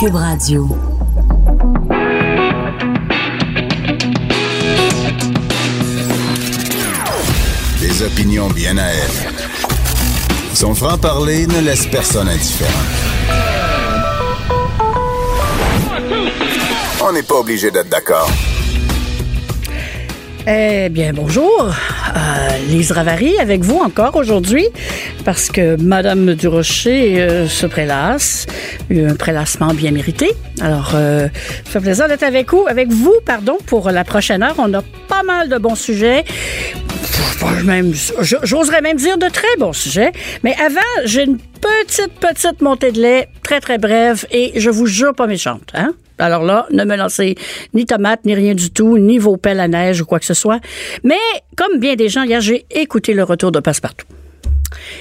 Cube Radio. Des opinions bien à elle. Son franc-parler ne laisse personne indifférent. On n'est pas obligé d'être d'accord. Eh bien, bonjour. Euh, Lise Ravary avec vous encore aujourd'hui parce que Madame Durocher euh, se prélasse, un prélassement bien mérité. Alors, euh, ça fait plaisir d'être avec vous, avec vous, pardon, pour la prochaine heure. On a pas mal de bons sujets. J'oserais même dire de très bons sujets. Mais avant, j'ai une petite, petite montée de lait, très, très brève, et je vous jure pas méchante, hein? Alors là, ne me lancez ni tomates, ni rien du tout, ni vos pelles à neige ou quoi que ce soit. Mais, comme bien des gens, hier, j'ai écouté le retour de Passepartout.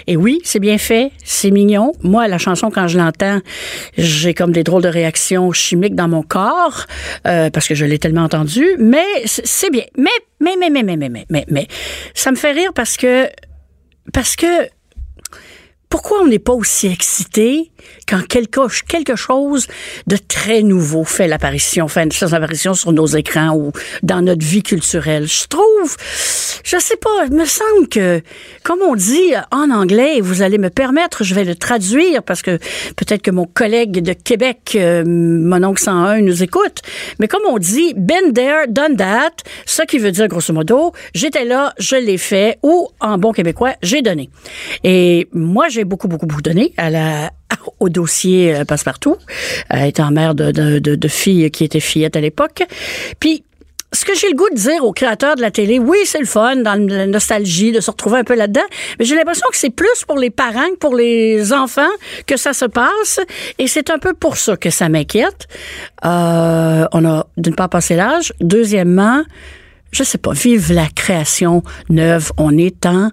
Et oui, c'est bien fait, c'est mignon. Moi, la chanson, quand je l'entends, j'ai comme des drôles de réactions chimiques dans mon corps euh, parce que je l'ai tellement entendu. Mais c'est bien. Mais, mais, mais, mais, mais, mais, mais, mais, mais, ça me fait rire parce que parce que pourquoi on n'est pas aussi excité quand quelque, chose de très nouveau fait l'apparition, fait son apparition sur nos écrans ou dans notre vie culturelle? Je trouve, je sais pas, il me semble que, comme on dit en anglais, vous allez me permettre, je vais le traduire parce que peut-être que mon collègue de Québec, euh, mon oncle 101, nous écoute, mais comme on dit, been there, done that, ce qui veut dire grosso modo, j'étais là, je l'ai fait, ou en bon québécois, j'ai donné. Et moi, j'ai beaucoup, beaucoup, beaucoup donné à la, au dossier euh, Passepartout, étant mère de, de, de, filles qui étaient fillettes à l'époque. Puis, ce que j'ai le goût de dire aux créateurs de la télé, oui, c'est le fun dans la nostalgie de se retrouver un peu là-dedans, mais j'ai l'impression que c'est plus pour les parents que pour les enfants que ça se passe, et c'est un peu pour ça que ça m'inquiète. Euh, on a d'une part passé l'âge, deuxièmement, je sais pas, vive la création neuve. On est en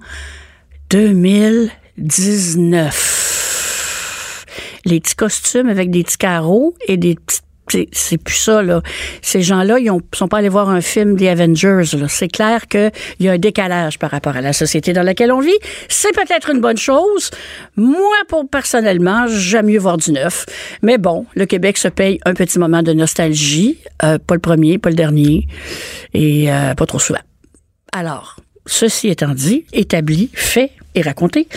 2019. Les petits costumes avec des petits carreaux et des petites c'est plus ça, là. Ces gens-là, ils ne sont pas allés voir un film des Avengers, C'est clair qu'il y a un décalage par rapport à la société dans laquelle on vit. C'est peut-être une bonne chose. Moi, pour personnellement, j'aime mieux voir du neuf. Mais bon, le Québec se paye un petit moment de nostalgie. Euh, pas le premier, pas le dernier. Et euh, pas trop souvent. Alors, ceci étant dit, établi, fait et raconté,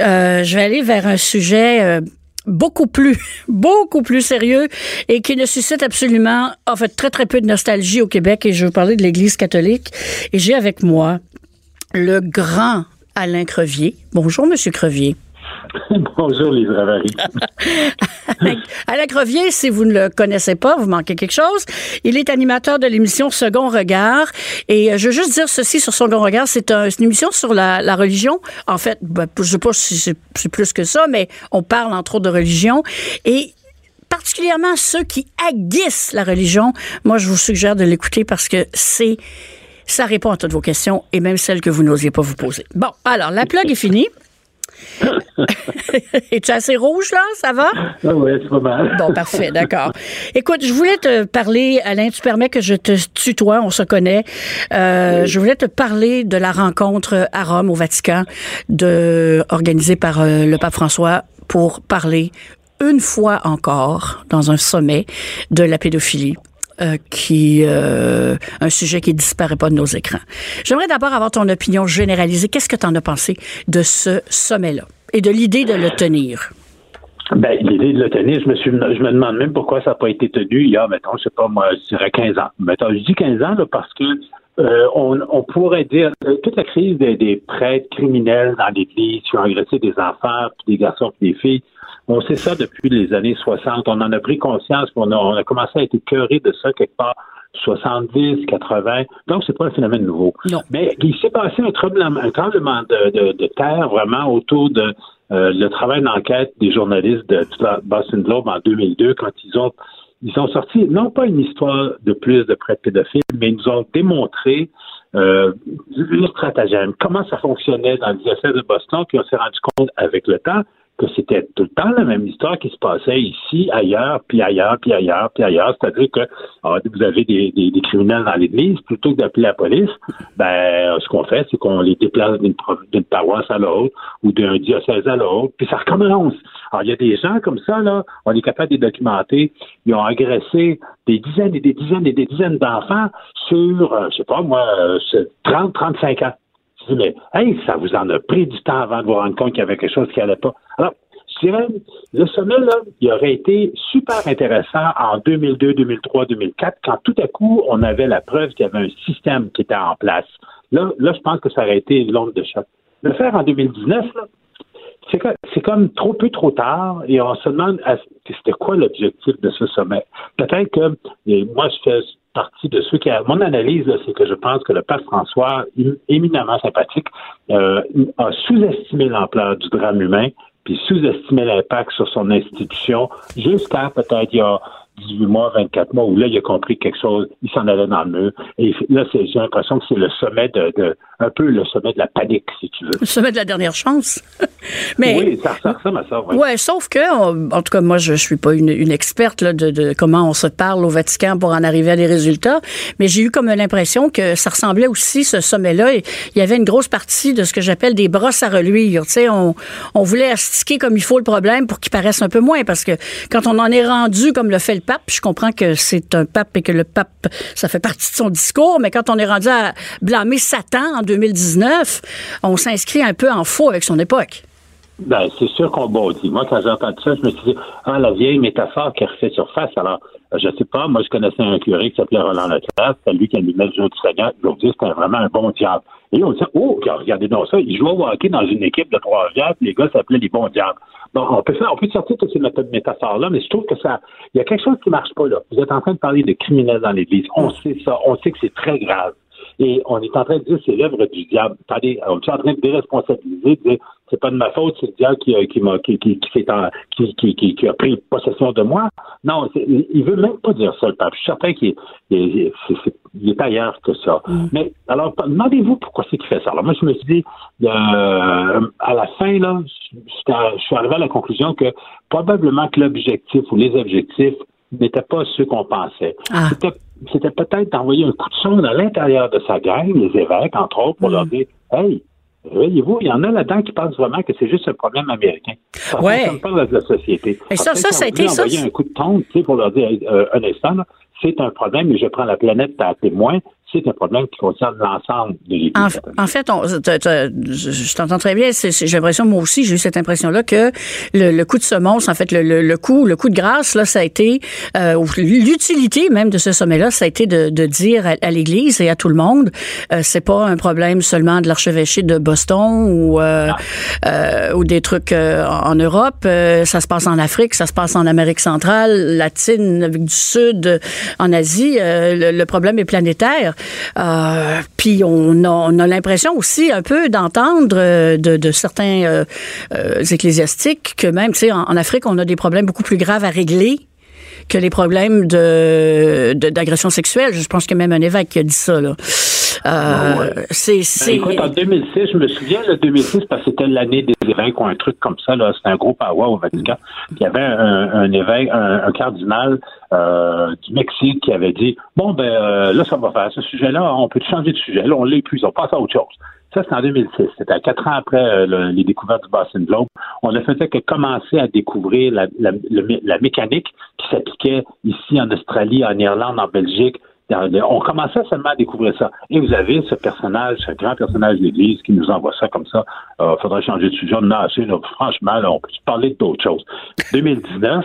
euh, je vais aller vers un sujet euh, beaucoup plus, beaucoup plus sérieux et qui ne suscite absolument, en fait, très, très peu de nostalgie au Québec. Et je veux parler de l'Église catholique. Et j'ai avec moi le grand Alain Crevier. Bonjour, Monsieur Crevier. Bonjour, Lise Ravary. Alain Crevier, si vous ne le connaissez pas, vous manquez quelque chose. Il est animateur de l'émission Second Regard. Et euh, je veux juste dire ceci sur Second Regard. C'est une émission sur la, religion. En fait, ben, je ne sais pas si c'est plus que ça, mais on parle entre autres de religion. Et particulièrement ceux qui aguissent la religion, moi, je vous suggère de l'écouter parce que c'est ça répond à toutes vos questions et même celles que vous n'osiez pas vous poser. Bon, alors, la plug est finie. Es-tu assez rouge, là? Ça va? Ah oui, c'est pas mal. bon, parfait, d'accord. Écoute, je voulais te parler, Alain, tu permets que je te tutoie, on se connaît. Euh, je voulais te parler de la rencontre à Rome, au Vatican, de, organisée par euh, le pape François pour parler une fois encore dans un sommet de la pédophilie. Euh, qui euh, un sujet qui disparaît pas de nos écrans. J'aimerais d'abord avoir ton opinion généralisée. Qu'est-ce que tu en as pensé de ce sommet-là et de l'idée de le tenir? Ben, l'idée de le tenir, je me suis, je me demande même pourquoi ça n'a pas été tenu il y a, mettons, je sais pas, moi, je dirais 15 ans. Mettons, je dis 15 ans, parce que euh, on, on, pourrait dire toute la crise des, des prêtres criminels dans l'Église qui ont agressé des enfants, puis des garçons, puis des filles, on sait ça depuis les années 60. On en a pris conscience, on a, on a commencé à être écœuré de ça quelque part 70, 80. Donc, c'est pas un phénomène nouveau. Non. Mais il s'est passé un tremblement, un tremblement de, de, de, terre vraiment autour de le travail d'enquête des journalistes de, Boston Globe en 2002 quand ils ont ils ont sorti non pas une histoire de plus de prêts pédophiles, mais ils nous ont démontré euh, le stratagème, comment ça fonctionnait dans le diocèse de Boston, puis on s'est rendu compte avec le temps que c'était tout le temps la même histoire qui se passait ici, ailleurs, puis ailleurs, puis ailleurs, puis ailleurs. C'est-à-dire que ah, vous avez des, des, des, criminels dans l'Église, plutôt que d'appeler la police, ben ce qu'on fait, c'est qu'on les déplace d'une paroisse à l'autre ou d'un diocèse à l'autre, puis ça recommence. Alors, il y a des gens comme ça, là, on est capable de les documenter. Ils ont agressé des dizaines et des dizaines et des dizaines d'enfants sur, euh, je sais pas moi, 30, euh, 35 ans mais ça vous en a pris du temps avant de vous rendre compte qu'il y avait quelque chose qui n'allait pas. Alors, je dirais, le sommet, là, il aurait été super intéressant en 2002, 2003, 2004, quand tout à coup, on avait la preuve qu'il y avait un système qui était en place. Là, là je pense que ça aurait été l'onde de choc. Le faire en 2019, là, c'est comme trop peu trop tard et on se demande c'était quoi l'objectif de ce sommet? Peut-être que moi je fais partie de ceux qui mon analyse c'est que je pense que le pape François éminemment sympathique euh, a sous-estimé l'ampleur du drame humain puis sous-estimé l'impact sur son institution jusqu'à peut-être il y a 18 mois, 24 mois, où là, il a compris quelque chose, il s'en allait dans le mur. Et là, j'ai l'impression que c'est le sommet de, de, un peu le sommet de la panique, si tu veux. Le sommet de la dernière chance. Mais, oui, ça, ressemble à ça, oui. Ouais, sauf que, en tout cas, moi, je, je suis pas une, une experte là, de, de, comment on se parle au Vatican pour en arriver à des résultats, mais j'ai eu comme l'impression que ça ressemblait aussi, ce sommet-là, il y avait une grosse partie de ce que j'appelle des brosses à reluire. Tu sais, on, on voulait astiquer comme il faut le problème pour qu'il paraisse un peu moins, parce que quand on en est rendu, comme le fait le je comprends que c'est un pape et que le pape, ça fait partie de son discours, mais quand on est rendu à blâmer Satan en 2019, on s'inscrit un peu en faux avec son époque. Ben, c'est sûr qu'on bondit. Moi, quand j'ai entendu ça, je me suis dit, ah, la vieille métaphore qui refait surface. Alors, je sais pas, moi, je connaissais un curé qui s'appelait Roland Leclerc, c'est lui qui a mis le jeu du Seigneur. Aujourd'hui, c'était vraiment un bon diable. Et on dit, oh, regardez donc ça, il jouait au hockey dans une équipe de trois diables, les gars s'appelaient les bons diables. Bon, on peut faire, on peut sortir toutes ces métaphores-là, mais je trouve que ça, il y a quelque chose qui marche pas là. Vous êtes en train de parler de criminels dans l'Église. On sait ça, on sait que c'est très grave. Et on est en train de dire c'est l'œuvre du diable. Attendez, on est en train de déresponsabiliser, de dire c'est pas de ma faute, c'est le diable qui, qui m'a qui, qui, qui, qui, qui, a pris possession de moi. Non, il veut même pas dire ça, le pape. Je suis certain qu'il est, est, ailleurs que ça. Mm. Mais alors, demandez-vous pourquoi c'est qu'il fait ça. Alors moi, je me suis dit, euh, à la fin, là, je suis arrivé à la conclusion que probablement que l'objectif ou les objectifs n'étaient pas ceux qu'on pensait. Ah. C'était peut-être d'envoyer un coup de sonde à l'intérieur de sa gang, les évêques, entre autres, pour leur mm. dire Hey, Voyez-vous, il y en a là-dedans qui pensent vraiment que c'est juste un problème américain. Ça ne pas de la société. Et ça, ça, ça a été ça. un coup de tonde, tu sais, pour leur dire, euh, un instant, c'est un problème et je prends la planète à témoin c'est un problème qui concerne l'ensemble de l'Église. En, fait, on, je, t'entends très bien. J'ai l'impression, moi aussi, j'ai eu cette impression-là que le, coup de semonce, en fait, le, le, coup, le coup de grâce, là, ça a été euh, l'utilité même de ce sommet-là, ça a été de, de dire à, l'Église et à tout le monde, euh, c'est pas un problème seulement de l'archevêché de Boston ou euh, euh ou des trucs euh, en Europe. ça se passe en Afrique, ça se passe en Amérique centrale, latine, avec du Sud, en Asie. le problème est planétaire. Euh, puis on a, l'impression aussi un peu d'entendre euh, de, certains euh, ecclésiastiques que même, tu sais, en, Afrique, on a des problèmes beaucoup plus graves à régler que les problèmes de d'agression sexuelle. Je pense qu'il y a même un évêque qui a dit ça. Là. Euh, c'est, ben, écoute, en 2006, je me souviens, le 2006, parce que c'était l'année des évêques ou un truc comme ça, là, c'était un gros power au Vatican. Il y avait un, évêque, un, cardinal euh, du Mexique qui avait dit Bon, ben euh, là, ça va faire ce sujet-là, on peut changer de sujet. Là, on l'épuise, on passe à autre chose. Ça, c'était en 2006. C'était quatre ans après les découvertes du Boston Globe. On ne faisait que commencer à découvrir la, la, la mécanique qui s'appliquait ici en Australie, en Irlande, en Belgique, on commençait seulement à découvrir ça. Et vous avez ce personnage, ce grand personnage de l'Église qui nous envoie ça comme ça. Il euh, faudrait changer de sujet. Non, franchement, on peut parler d'autres choses. 2019,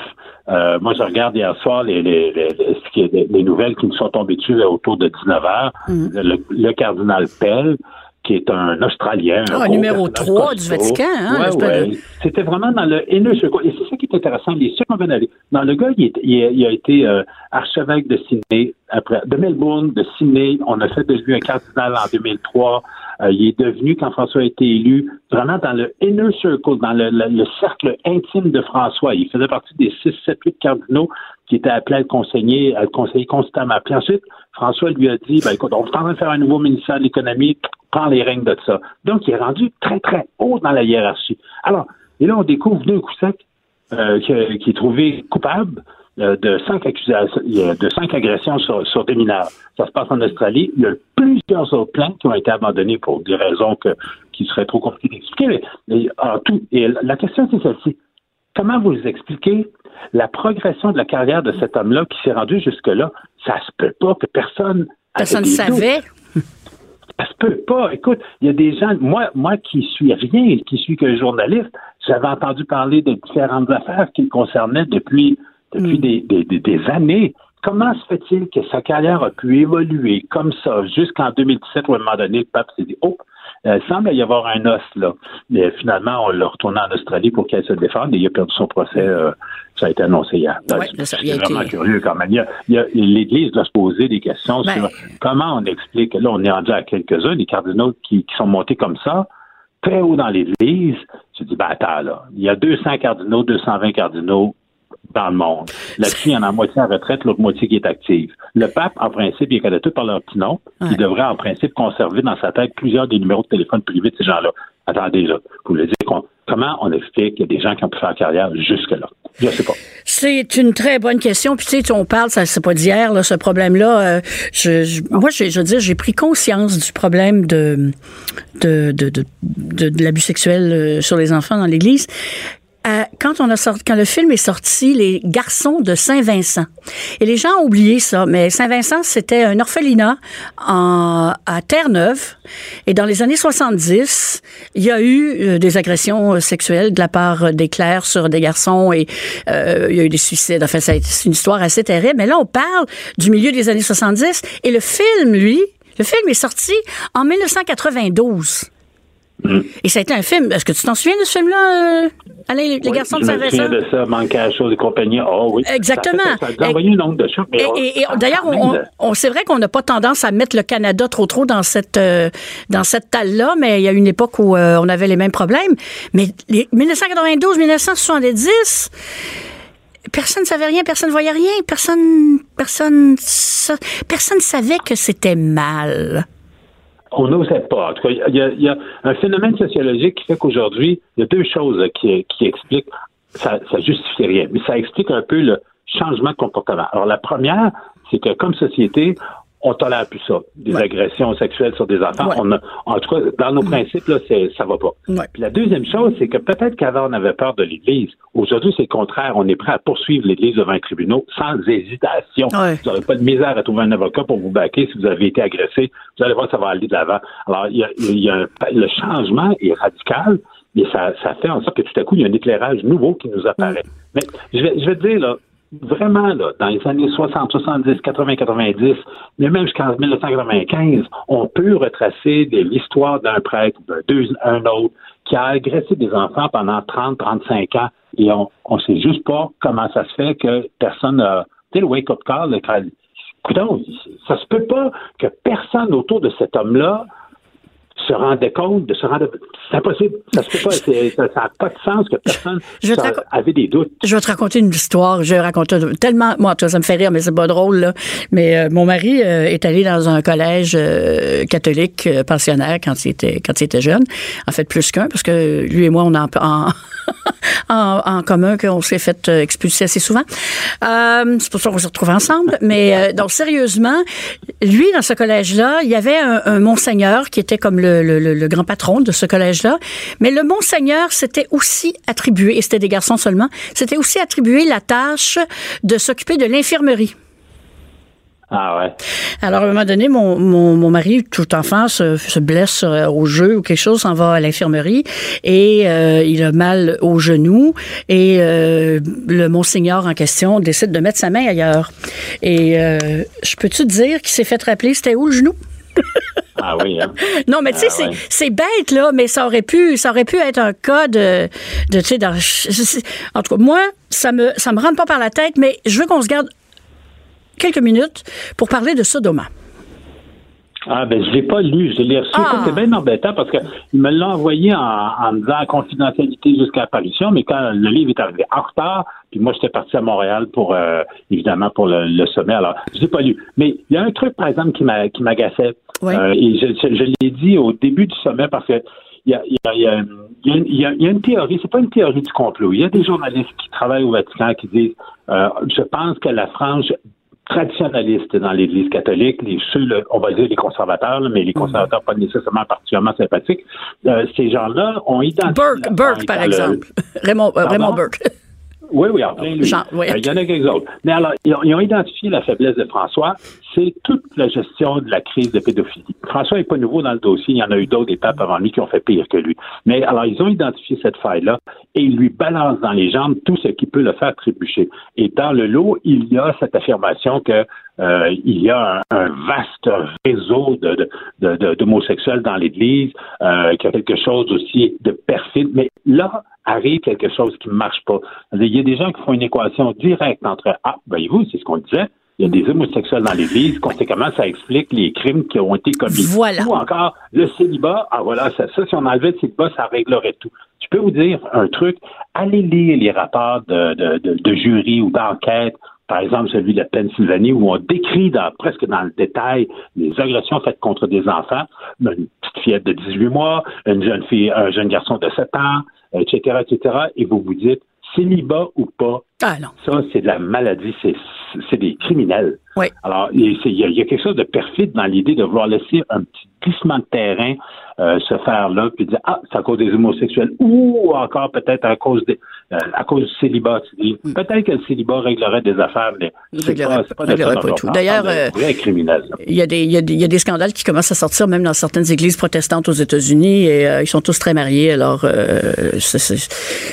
euh, moi, je regarde hier soir les, les, les, les, nouvelles qui nous sont tombées dessus autour de 19 heures. Mm. Le, le, cardinal Pell, qui est un Australien. Ah, numéro 3 du Vatican. Hein, ouais, C'était vraiment dans le haineux. Et c'est ça qui est intéressant. Les circonvenaliers. Dans le gars, il, il, a été euh, archevêque de Sydney, après, de Melbourne, de Sydney. On a fait de lui un cardinal en 2003. Euh, il est devenu, quand François a été élu, vraiment dans le inner circle, dans le, cercle intime de François. Il faisait partie des 6, 7, 8 cardinaux qui étaient appelés à le conseiller, à le conseiller constamment. Puis ensuite, François lui a dit, ben, écoute, on est en train de faire un nouveau ministère de l'économie, prends les règnes de ça. Donc, il est rendu très, très haut dans la hiérarchie. Alors, et là, on découvre d'un coup sec euh, qui est trouvé coupable de cinq accusations, de cinq agressions sur, sur, des mineurs. Ça se passe en Australie. Il y a plusieurs autres plaintes qui ont été abandonnées pour des raisons que, qui seraient trop compliquées d'expliquer. Mais, tout, et la question, c'est celle-ci. Comment vous expliquez la progression de la carrière de cet homme-là qui s'est rendu jusque-là? Ça se peut pas que personne. Personne ne savait. Ça se peut pas. Écoute, il y a des gens, moi, moi qui suis rien, qui suis que journaliste, j'avais entendu parler de différentes affaires qui le concernaient depuis depuis mm. des, des, années. Comment se fait-il que sa carrière a pu évoluer comme ça jusqu'en 2017 où à un moment donné, le pape s'est dit, oh, euh, il semble y avoir un os là. Mais finalement, on l'a retourné en Australie pour qu'elle se défende et il a perdu son procès. Euh, ça a été annoncé hier. c'est vraiment curieux quand même. L'Église doit se poser des questions ben sur comment on explique. Là, on est rendu à quelques-uns, des cardinaux qui, qui sont montés comme ça très haut dans l'Église. Je dis, ben attends, là, il y a 200 cardinaux, 220 cardinaux, dans le monde. Là-dessus, il y en a moitié en retraite, l'autre moitié qui est active. Le pape, en principe, il connaît tout par leur petit nom. Il devrait, en principe, conserver dans sa tête plusieurs des numéros de téléphone privés de ces gens-là. Attendez, là. Vous voulez dire comment on explique qu'il y a des gens qui ont pu faire carrière jusque-là? Je sais pas. C'est une très bonne question. Puis tu sais, on parle, ça c'est pas d'hier, ce problème-là. Euh, je, moi, je, je veux dire, j'ai pris conscience du problème de de, de, de, de l'abus sexuel euh, sur les enfants dans l'Église quand on a sorti, quand le film est sorti, les garçons de Saint-Vincent. Et les gens ont oublié ça, mais Saint-Vincent, c'était un orphelinat en, à Terre-Neuve. Et dans les années 70, il y a eu euh, des agressions euh, sexuelles de la part des clercs sur des garçons et euh, il y a eu des suicides. Enfin, c'est une histoire assez terrible. Mais là, on parle du milieu des années 70 et le film, lui, le film est sorti en 1992. Et ça a été un film. Est-ce que tu t'en souviens de ce film-là, euh, Alain, les, garçons de Saint-Vincent? Je me souviens de ça, manque à chose et compagnie. Oh oui. Exactement. Ça, a envoyé une onde de choc. et, et, d'ailleurs, on, on c'est vrai qu'on n'a pas tendance à mettre le Canada trop trop dans cette euh, dans cette talle-là, mais il y a une époque où euh, on avait les mêmes problèmes. Mais 1992-1970 personne ne savait rien, personne ne voyait rien, personne, personne, personne savait que c'était mal on n'osait pas. En tout cas, il y, a, un phénomène sociologique qui fait qu'aujourd'hui, il y a deux choses qui, qui expliquent, ça, ça justifie rien, mais ça explique un peu le changement de comportement. Alors, la première, c'est que comme société, on tolère plus ça, des agressions sexuelles sur des enfants. On en tout cas, dans nos principes, là, c'est, ça va pas. Puis la deuxième chose, c'est que peut-être qu'avant on avait peur de l'Église. Aujourd'hui, c'est le contraire. On est prêt à poursuivre l'Église devant un tribunal sans hésitation. Vous n'aurez pas de misère à trouver un avocat pour vous baquer si vous avez été agressé. Vous allez voir, ça va aller de l'avant. Alors, il y a, y a le changement est radical. Mais ça, ça fait en sorte que tout à coup, il y a un éclairage nouveau qui nous apparaît. Mais je vais, je vais te dire, là, vraiment, là, dans les années 60, 70, 80, 90, mais même jusqu'en 1995, on peut retracer l'histoire d'un prêtre, d'un autre, qui a agressé des enfants pendant 30, 35 ans, et on ne sait juste pas comment ça se fait que personne n'a, tu sais, le wake-up call, écoutez, ça se peut pas que personne autour de cet homme-là se rendait compte, de se rendre. C'est impossible. Ça se fait pas. Ça n'a pas de sens que personne avait des doutes. Je vais te raconter une histoire. Je raconte tellement. Moi, ça me fait rire, mais c'est pas drôle, là. Mais euh, mon mari euh, est allé dans un collège euh, catholique pensionnaire quand il était quand il était jeune. En fait, plus qu'un, parce que lui et moi, on a en, en, en commun qu'on s'est fait expulser assez souvent. c'est pour ça qu'on s'est retrouvés ensemble. Mais donc, sérieusement, lui, dans ce collège-là, il y avait un, un monseigneur qui était comme le le, grand patron de ce collège-là. Mais le Monseigneur s'était aussi attribué, et c'était des garçons seulement, s'était aussi attribué la tâche de s'occuper de l'infirmerie. Ah ouais. Alors, à un moment donné, mon, mon, mari, tout enfant, se, blesse euh, au jeu ou quelque chose, s'en va à l'infirmerie et euh, il a mal au genou et euh, le monseigneur en question décide de mettre sa main ailleurs. Et je peux-tu te dire qu'il s'est fait rappeler c'était où le genou? Ah oui, hein? Non, mais tu sais, ah c'est bête, là, mais ça aurait pu, ça aurait pu être un cas de, de tu sais, en tout cas, moi, ça me, ça me rentre pas par la tête, mais je veux qu'on se garde quelques minutes pour parler de Sodoma. Ah ben je l'ai pas lu, je l'ai reçu. Ah. C'est bien embêtant parce que il me l'a envoyé en, en me disant confidentialité jusqu'à l'apparition, mais quand le livre est arrivé en retard, puis moi j'étais parti à Montréal pour euh, évidemment pour le, le sommet. Alors je l'ai pas lu. Mais il y a un truc par exemple qui m'a qui m'agaçait. Euh, et je, je, je l'ai dit au début du sommet parce que il y a, il y a, il y a, il y a une- théorie, c'est pas une théorie du complot. Il y a des journalistes qui travaillent au Vatican qui disent euh, je pense que la frange traditionnaliste dans l'Église catholique, les ceux, on va dire les conservateurs, mais les conservateurs pas nécessairement particulièrement sympathiques, euh, ces gens-là ont identifié Burke, Burke, par exemple. Raymond, euh? Raymond Burke. Oui, oui, en plein lui. Jean, oui. Euh, Il y en a quelques autres. Mais alors, ils ont, ils ont identifié la faiblesse de François, c'est toute la gestion de la crise de pédophilie. François n'est pas nouveau dans le dossier, il y en a eu d'autres étapes avant lui qui ont fait pire que lui. Mais alors, ils ont identifié cette faille-là et ils lui balancent dans les jambes tout ce qui peut le faire trébucher. Et dans le lot, il y a cette affirmation que euh, il y a un, un vaste réseau de, de, de- de- d'homosexuels dans l'Église, euh, qu'il y a quelque chose aussi de perfide. Mais là arrive quelque chose qui ne marche pas. Il y a des gens qui font une équation directe entre Ah, voyez-vous, c'est ce qu'on disait. Il y a des homosexuels dans l'Église, conséquemment, ça explique les crimes qui ont été commis. Voilà. Ou encore, le célibat, ah voilà, ça, ça, si on enlevait le célibat, ça réglerait tout. Je peux vous dire un truc, allez lire les rapports de, de, de, de jury ou d'enquête, par exemple celui de Pennsylvanie, où on décrit dans, presque dans le détail les agressions faites contre des enfants, une petite fillette de 18 mois, une jeune fille, un jeune garçon de 7 ans, etc., etc., et vous vous dites, célibat ou pas, Ah non. ça, c'est de la maladie, c'est, des criminels. Oui. Alors, il y, a, il y a quelque chose de perfide dans l'idée de vouloir laisser un petit glissement de terrain euh, se faire là, puis dire ah c'est à cause des homosexuels ou encore peut-être à cause des euh, à cause du célibat. Tu dis, Peut-être que le célibat réglerait des affaires, mais c'est Réglerait- pas, pas réglerait pas tout. D'ailleurs, euh. Il y, a des, il, y a des, il y a des scandales qui commencent à sortir même dans certaines églises protestantes aux États-Unis et euh, ils sont tous très mariés. Alors, euh,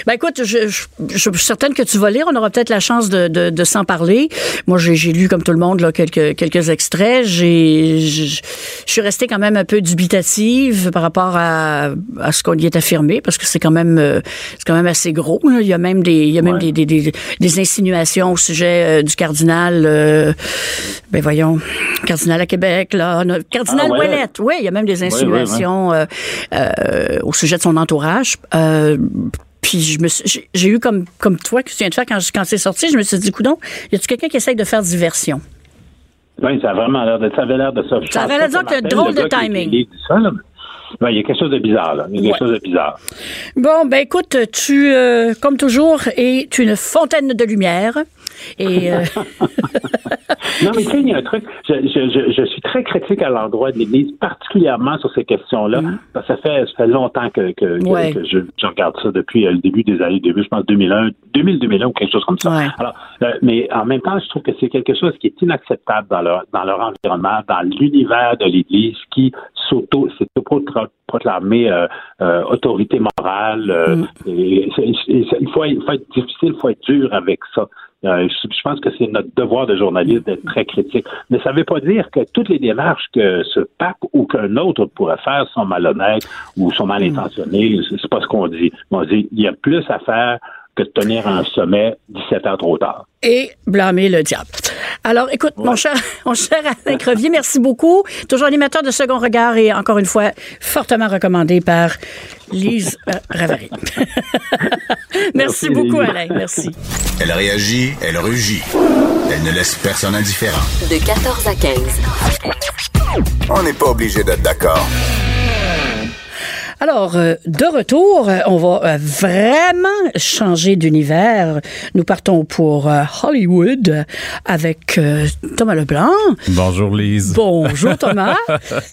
ben écoute, je, je, je suis certaine que tu vas lire. On aura peut-être la chance de, de, de s'en parler. Moi, j'ai, lu comme tout le monde là, quelques, quelques extraits. Je, suis restée quand même un peu dubitative par rapport à, à ce qu'on y est affirmé parce que c'est quand même, euh, c'est quand même assez gros. là. Il y a même des, il y a même Ouais. des, des, des, des insinuations au sujet euh, du cardinal. euh, ben voyons, cardinal à Québec, là. no- Cardinal Ah, ouais. Ouellette, oui, il y a même des insinuations euh, euh, au sujet de son entourage. Puis je me j'ai- eu comme comme toi que tu viens de faire quand, quand c'est sorti, je me suis dit, coudon, y a-tu quelqu'un qui essaye de faire diversion? Oui, ça a vraiment l'air de ça avait l'air de ça. Je Ça avait l'air appelle drôle le de qui timing. ça, là. Ouais, il y a quelque chose de bizarre, là. Il y a quelque Ouais. chose de bizarre. Bon, ben écoute, tu, euh, comme toujours, es une fontaine de lumière. Et euh, Non, mais tu sais, il y a un truc. Je, je, je, je suis très critique à l'endroit de l'Église, particulièrement sur ces questions-là. Parce que ça fait, ça fait longtemps que, que, que-. Ouais. que je, je regarde ça depuis euh, le début des années, début, je pense 2001, 2000-2001 ou quelque chose comme ça. Ouais. Alors, euh, mais en même temps, je trouve que c'est quelque chose qui est inacceptable dans leur, dans leur environnement, dans l'univers de l'Église qui s'auto, s'est proclamé euh, euh, autorité morale. Mm. et c'est- et c'est- il, faut, être- il faut être difficile, il faut être dur avec ça. Euh, je, pense que c'est notre devoir de journaliste d'être très critique. Mais ça ne veut pas dire que toutes les démarches que ce pape ou qu'un autre pourrait faire sont malhonnêtes ou sont mal intentionnées. C'est c'est pas ce qu'on dit. On dit il y a plus à faire que de tenir un sommet 17 ans trop tard. et blâmer le diable. Alors, écoute, mon cher, mon cher Alain Crevier, merci beaucoup. Toujours animateur de Second Regard et encore une fois, fortement recommandé par Lise euh, Ravary. merci, Merci, beaucoup, Lise. Alain. Merci. Elle réagit, elle rugit. Elle ne laisse personne indifférent. De 14 à 15. On n'est pas obligé d'être d'accord. Alors, euh, de retour, euh, on va euh, vraiment changer d'univers. Nous partons pour Hollywood avec Thomas Leblanc. Bonjour Lise. Bonjour Thomas.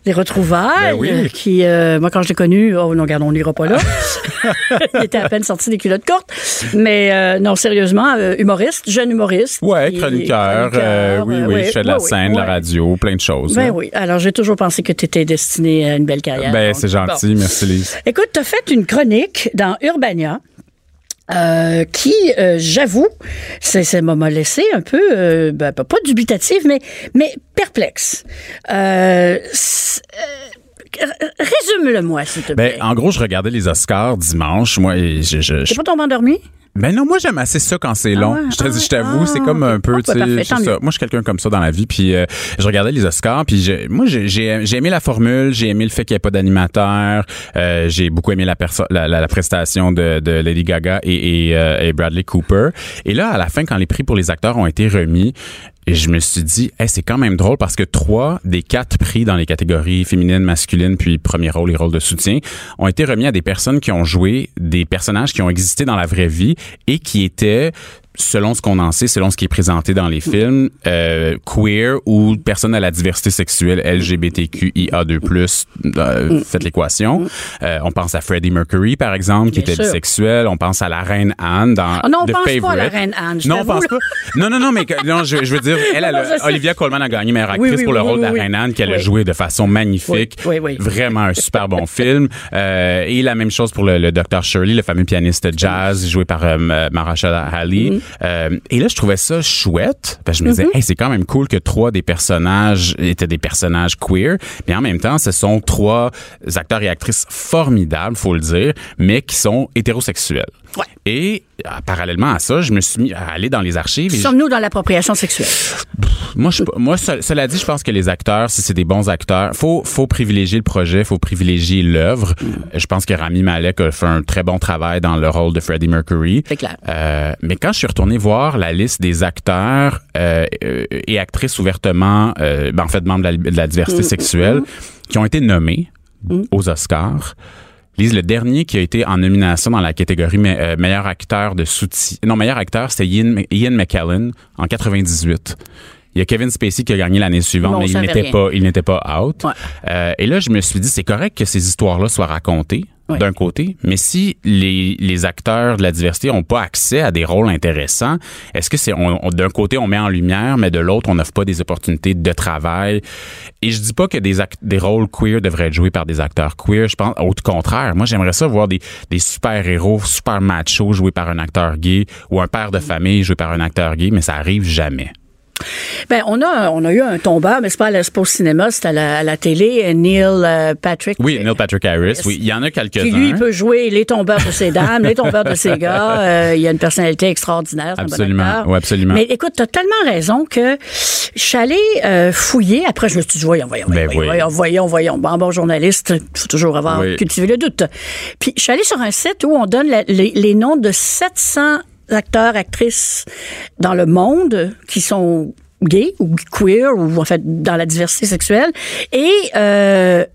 Les retrouvailles Ben oui. qui, euh, moi quand je l'ai connu, oh non, regarde, on n'ira pas là. Il était à peine sorti des culottes courtes. Mais euh, non, sérieusement, humoriste, jeune humoriste. Ouais, chroniqueur. euh, oui, oui, je fais de la scène, la ouais. radio, plein de choses. Ben là. oui. Alors, j'ai toujours pensé que tu étais destiné à une belle carrière. Ben, c'est gentil, bon. merci Lise. Écoute, tu as fait une chronique dans Urbania. euh, qui, euh, j'avoue, c'est, ça m'a laissé un peu, euh, ben, pas dubitative, mais, mais perplexe. Résume-le-moi, s'il te Ben, plaît. en gros, je regardais les Oscars dimanche, moi, je- je- T'es pas tombé endormi? Ben non, moi j'aime assez ça quand c'est Ah long. je te Ah je t'avoue, ouais. c'est Ah, comme un peu, Ah, tu bah, sais, ça. Moi je suis quelqu'un comme ça dans la vie, puis euh, je regardais les Oscars, puis j'ai- moi j'ai j'ai j'ai aimé la formule, j'ai aimé le fait qu'il n'y ait pas d'animateur, euh, j'ai beaucoup aimé la, perso- la, la, la prestation de, de Lady Gaga et, et, euh, et Bradley Cooper. Et là, à la fin, quand les prix pour les acteurs ont été remis, et je me suis dit, hey, c'est quand même drôle parce que trois des quatre prix dans les catégories féminines, masculines, puis premier rôle et rôle de soutien ont été remis à des personnes qui ont joué des personnages qui ont existé dans la vraie vie et qui étaient selon ce qu'on en sait, selon ce qui est présenté dans les films, euh, queer ou personne à la diversité sexuelle LGBTQIA2+, euh, faites l'équation. Euh, on pense à Freddie Mercury, par exemple, qui Bien était sûr. bisexuel. On pense à la reine Anne dans Ah non, on The pense pas à la reine Anne, je Non, on pense pas. Non, non, non, mais que- non, je, je veux dire, elle, elle Non, a-. Olivia Colman a gagné meilleure actrice oui, pour le oui, rôle de la reine Anne qu'elle a joué de façon magnifique. Oui, oui, oui. Vraiment un super bon film. Euh, et la même chose pour le, le Dr. Shirley, le fameux pianiste jazz joué par euh, Mahershala Ali. Mm-hmm. Euh, et là, je trouvais ça chouette. Parce que je me disais, hey, c'est quand même cool que trois des personnages étaient des personnages queer. Mais en même temps, ce sont trois acteurs et actrices formidables, faut le dire, mais qui sont hétérosexuels. Ouais. Et euh, parallèlement à ça, je me suis mis à aller dans les archives. Sommes-nous dans l'appropriation sexuelle? moi, je, moi, ce- cela dit, je pense que les acteurs, si c'est des bons acteurs, faut, faut privilégier le projet, faut privilégier l'œuvre. Mm. Je pense que Rami Malek a fait un très bon travail dans le rôle de Freddie Mercury. C'est clair. Euh, mais quand je suis retourné voir la liste des acteurs euh, et actrices ouvertement, euh, ben, en fait, membres de la, de la diversité Mm. sexuelle, qui ont été nommés aux Oscars. Lise, le dernier qui a été en nomination dans la catégorie me- euh, meilleur acteur de soutien, non meilleur acteur, c'était Ian, Ian McKellen en 98. Il y a Kevin Spacey qui a gagné l'année suivante, mais il n'était pas, il n'était pas out. Ouais. Euh, et là, je me suis dit, c'est correct que ces histoires-là soient racontées D'un côté, mais si les, les acteurs de la diversité ont pas accès à des rôles intéressants, est-ce que c'est on- on- d'un côté on met en lumière, mais de l'autre on n'offre pas des opportunités de travail? Et je dis pas que des act- des rôles queer devraient être joués par des acteurs queer. Je pense au contraire. Moi, j'aimerais ça voir des des super héros, super machos joués par un acteur gay ou un père de famille joué par un acteur gay, mais ça arrive jamais. Ben, on a, on a eu un tombeur, mais c'est pas, à au cinéma, c'est à la, à la télé. Neil euh, Patrick. Oui, Neil Patrick Harris. Oui, il y en a quelques-uns. Qui, lui, peut jouer les tombeurs de ces dames, les tombeurs de ces gars. Euh, il a une personnalité extraordinaire. Absolument. Oui, absolument. Mais écoute, tu as tellement raison que je suis allée euh, fouiller. Après, je me suis dit, voyons, voyons, Ben voyons, oui. voyons, voyons, voyons. Bon, bon journaliste, il faut toujours avoir Oui. cultivé le doute. Puis, je suis allée sur un site où on donne la- les, les noms de 700 acteurs, actrices dans le monde qui sont gays ou queer ou en fait dans la diversité sexuelle. Et euh,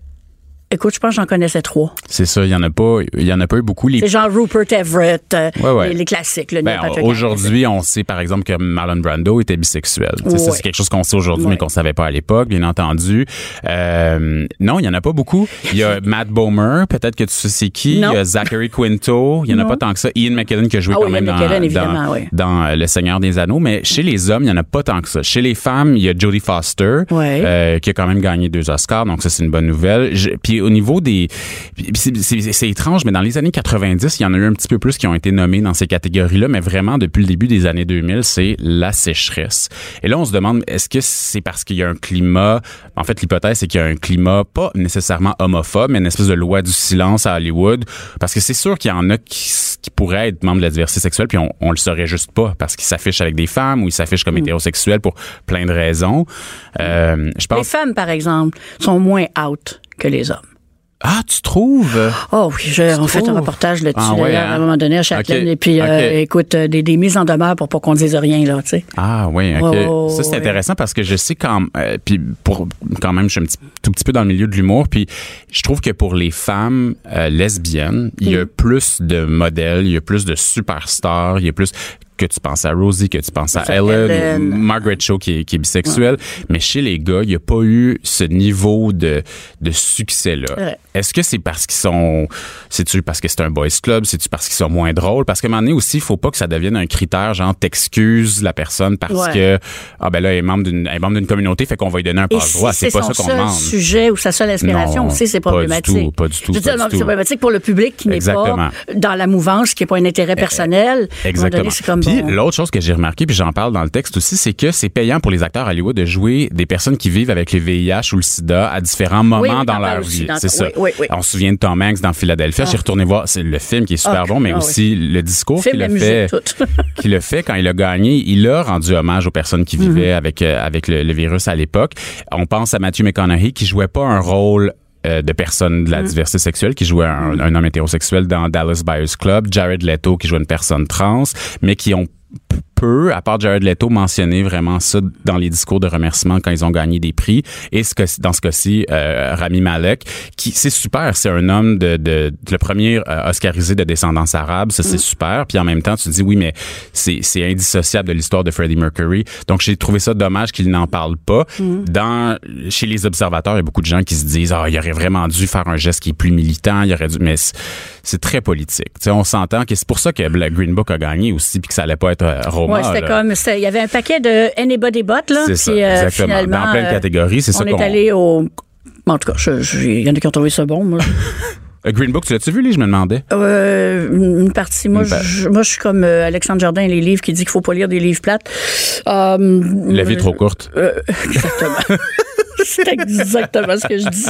écoute, je pense que j'en connaissais trois. C'est ça, il y en a pas, il y en a pas eu beaucoup. Les C'est genre Rupert Everett, euh, Ouais, ouais. Les, les classiques. Le Ben, aujourd'hui, on sait par exemple que Marlon Brando était bisexuel. Ça, c'est quelque chose qu'on sait aujourd'hui, mais qu'on savait pas à l'époque, bien entendu. Euh, non, il y en a pas beaucoup. Il y a Matt Bomer, peut-être que tu sais c'est qui. Non. Il y a Zachary Quinto. Il y en a Non. pas tant que ça. Ian McKellen qui a joué Ah quand oui, même dans, euh, Le Seigneur des Anneaux. Mais chez les hommes, il y en a pas tant que ça. Chez les femmes, il y a Jodie Foster, euh, qui a quand même gagné deux Oscars. Donc ça, c'est une bonne nouvelle. Je- puis au niveau des... c'est- étrange, mais dans les années 90, il y en a eu un petit peu plus qui ont été nommés dans ces catégories-là, mais vraiment, depuis le début des années 2000, c'est la sécheresse. Et là, on se demande, est-ce que c'est parce qu'il y a un climat... En fait, l'hypothèse, c'est qu'il y a un climat pas nécessairement homophobe, mais une espèce de loi du silence à Hollywood. Parce que c'est sûr qu'il y en a qui, qui pourraient être membres de la diversité sexuelle, puis on, on le saurait juste pas, parce qu'ils s'affichent avec des femmes ou ils s'affichent comme hétérosexuels pour plein de raisons. Euh, je Les pense... femmes, par exemple, sont moins out que les hommes. Ah, tu trouves? Oh oui, j'ai en fait un reportage là-dessus Ah ouais, hein? à un moment donné à Châtelaine. Ok, Et puis, euh, écoute, euh, des, des mises en demeure pour pas qu'on dise rien, là, tu sais. Ah oui, ok. Oh, ça c'est intéressant parce que je sais quand euh, puis pour quand même je suis un petit, tout petit peu dans le milieu de l'humour puis je trouve que pour les femmes euh, lesbiennes, il Mm. y a plus de modèles, il y a plus de superstars, il y a plus que tu penses à Rosie, que tu penses à Ellen, Margaret Cho qui est, qui est bisexuelle, mais chez les gars, il n'y a pas eu ce niveau de, de succès-là. Ouais. Est-ce que c'est parce qu'ils sont, c'est-tu parce que c'est un boys club, c'est-tu parce qu'ils sont moins drôles? Parce qu'à un moment donné aussi, il faut pas que ça devienne un critère, genre, t'excuses la personne parce Ouais. que, ah ben là, elle est membre d'une, membre d'une communauté, fait qu'on va lui donner un passe-droit. si C'est c'est pas ça qu'on demande. sujet ou sa seule inspiration aussi, c'est pas du problématique. tout, pas du tout, pas du tout. c'est problématique pour le public qui n'est pas dans la mouvance, qui n'est pas un intérêt personnel. À un moment Exactement. donné, c'est Puis bon. l'autre chose que j'ai remarqué, puis j'en parle dans le texte aussi, c'est que c'est payant pour les acteurs Hollywood de jouer des personnes qui vivent avec le VIH ou le SIDA à différents moments Oui, dans leur vie. C'est ça. oui, oui, oui. On se souvient de Tom Hanks dans Philadelphia. J'ai retourné voir c'est le film qui est super Ah, bon, mais ah oui. aussi le discours qu'il a fait. qu'il a fait quand il a gagné, il a rendu hommage aux personnes qui vivaient Mhm. avec euh, avec le, le virus à l'époque. On pense à Matthew McConaughey qui jouait pas un rôle euh, de personne de la Mhm. diversité sexuelle, qui jouait un, un homme hétérosexuel dans Dallas Buyers Club, Jared Leto qui jouait une personne trans, mais qui ont peu, à part Jared Leto, mentionné vraiment ça dans les discours de remerciement quand ils ont gagné des prix. Et ce que, dans ce cas-ci, euh, Rami Malek, qui c'est super, c'est un homme de, de, le premier euh, oscarisé de descendance arabe, ça c'est super. Puis en même temps, tu te dis oui, mais c'est c'est indissociable de l'histoire de Freddie Mercury. Donc j'ai trouvé ça dommage qu'il n'en parle pas. Dans chez les observateurs, il y a beaucoup de gens qui se disent ah il aurait vraiment dû faire un geste qui est plus militant, il aurait dû, mais c'est- très politique. Tu sais, on s'entend que c'est pour ça que le Green Book a gagné aussi, puis que ça allait pas être euh, Ouais, c'était comme, il y avait un paquet de Anybody But, là. C'est ça, euh, exactement. finalement, Dans plein de euh, catégories, c'est ça On est qu'on- allé au. En tout cas, il y en a qui ont trouvé ça bon, moi. Green Book, tu l'as-tu vu, lui, je me demandais? Euh, une partie. Moi, Une je, moi, je suis comme euh, Alexandre Jardin, les livres qui dit qu'il faut pas lire des livres plates. Euh, La vie est trop courte. Exactement. c'est exactement ce que je dis.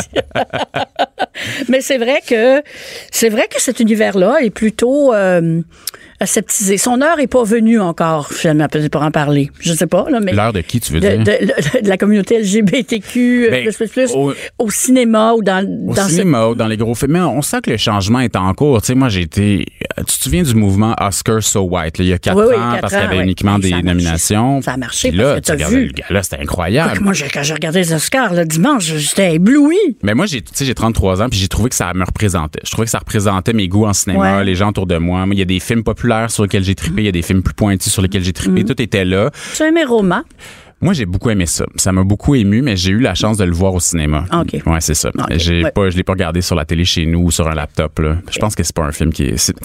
Mais c'est vrai que c'est vrai que cet univers-là est plutôt aseptisé. Son heure est pas venue encore, finalement, peut-être pour en parler. Je sais pas, là, mais. L'heure de qui, tu veux de, dire? de- de la communauté LGBTQ, Ben, plus, plus, plus, au- au, cinéma ou dans, Au dans ce- cinéma ou dans les gros films, mais on sent que le changement est en cours. Tu sais, moi, j'ai été... euh, Tu te souviens du mouvement Oscar So White, là, il y a quatre Oui, oui, ans, quatre parce qu'il y avait ouais. uniquement des nominations. ça a marché Puis parce là, que tu regardais vu. le gala, c'était incroyable. Moi, quand j'ai regardé les Oscars le dimanche, j'étais ébloui. Mais moi, j'ai, tu sais, j'ai 33 ans, puis j'ai trouvé que ça me représentait. Je trouvais que ça représentait mes goûts en cinéma, Ouais. les gens autour de moi. Moi, il y a des films populaires sur lesquels j'ai trippé, il y a des films plus pointus sur lesquels j'ai trippé. Tout était là. Tu as aimé Roma? Moi, j'ai beaucoup aimé ça. Ça m'a beaucoup ému, mais j'ai eu la chance de le voir au cinéma. OK. Ouais, c'est ça. OK, J'ai ouais. pas, je l'ai pas regardé sur la télé chez nous ou sur un laptop. Là. Je pense que c'est pas un film qui est. c'est-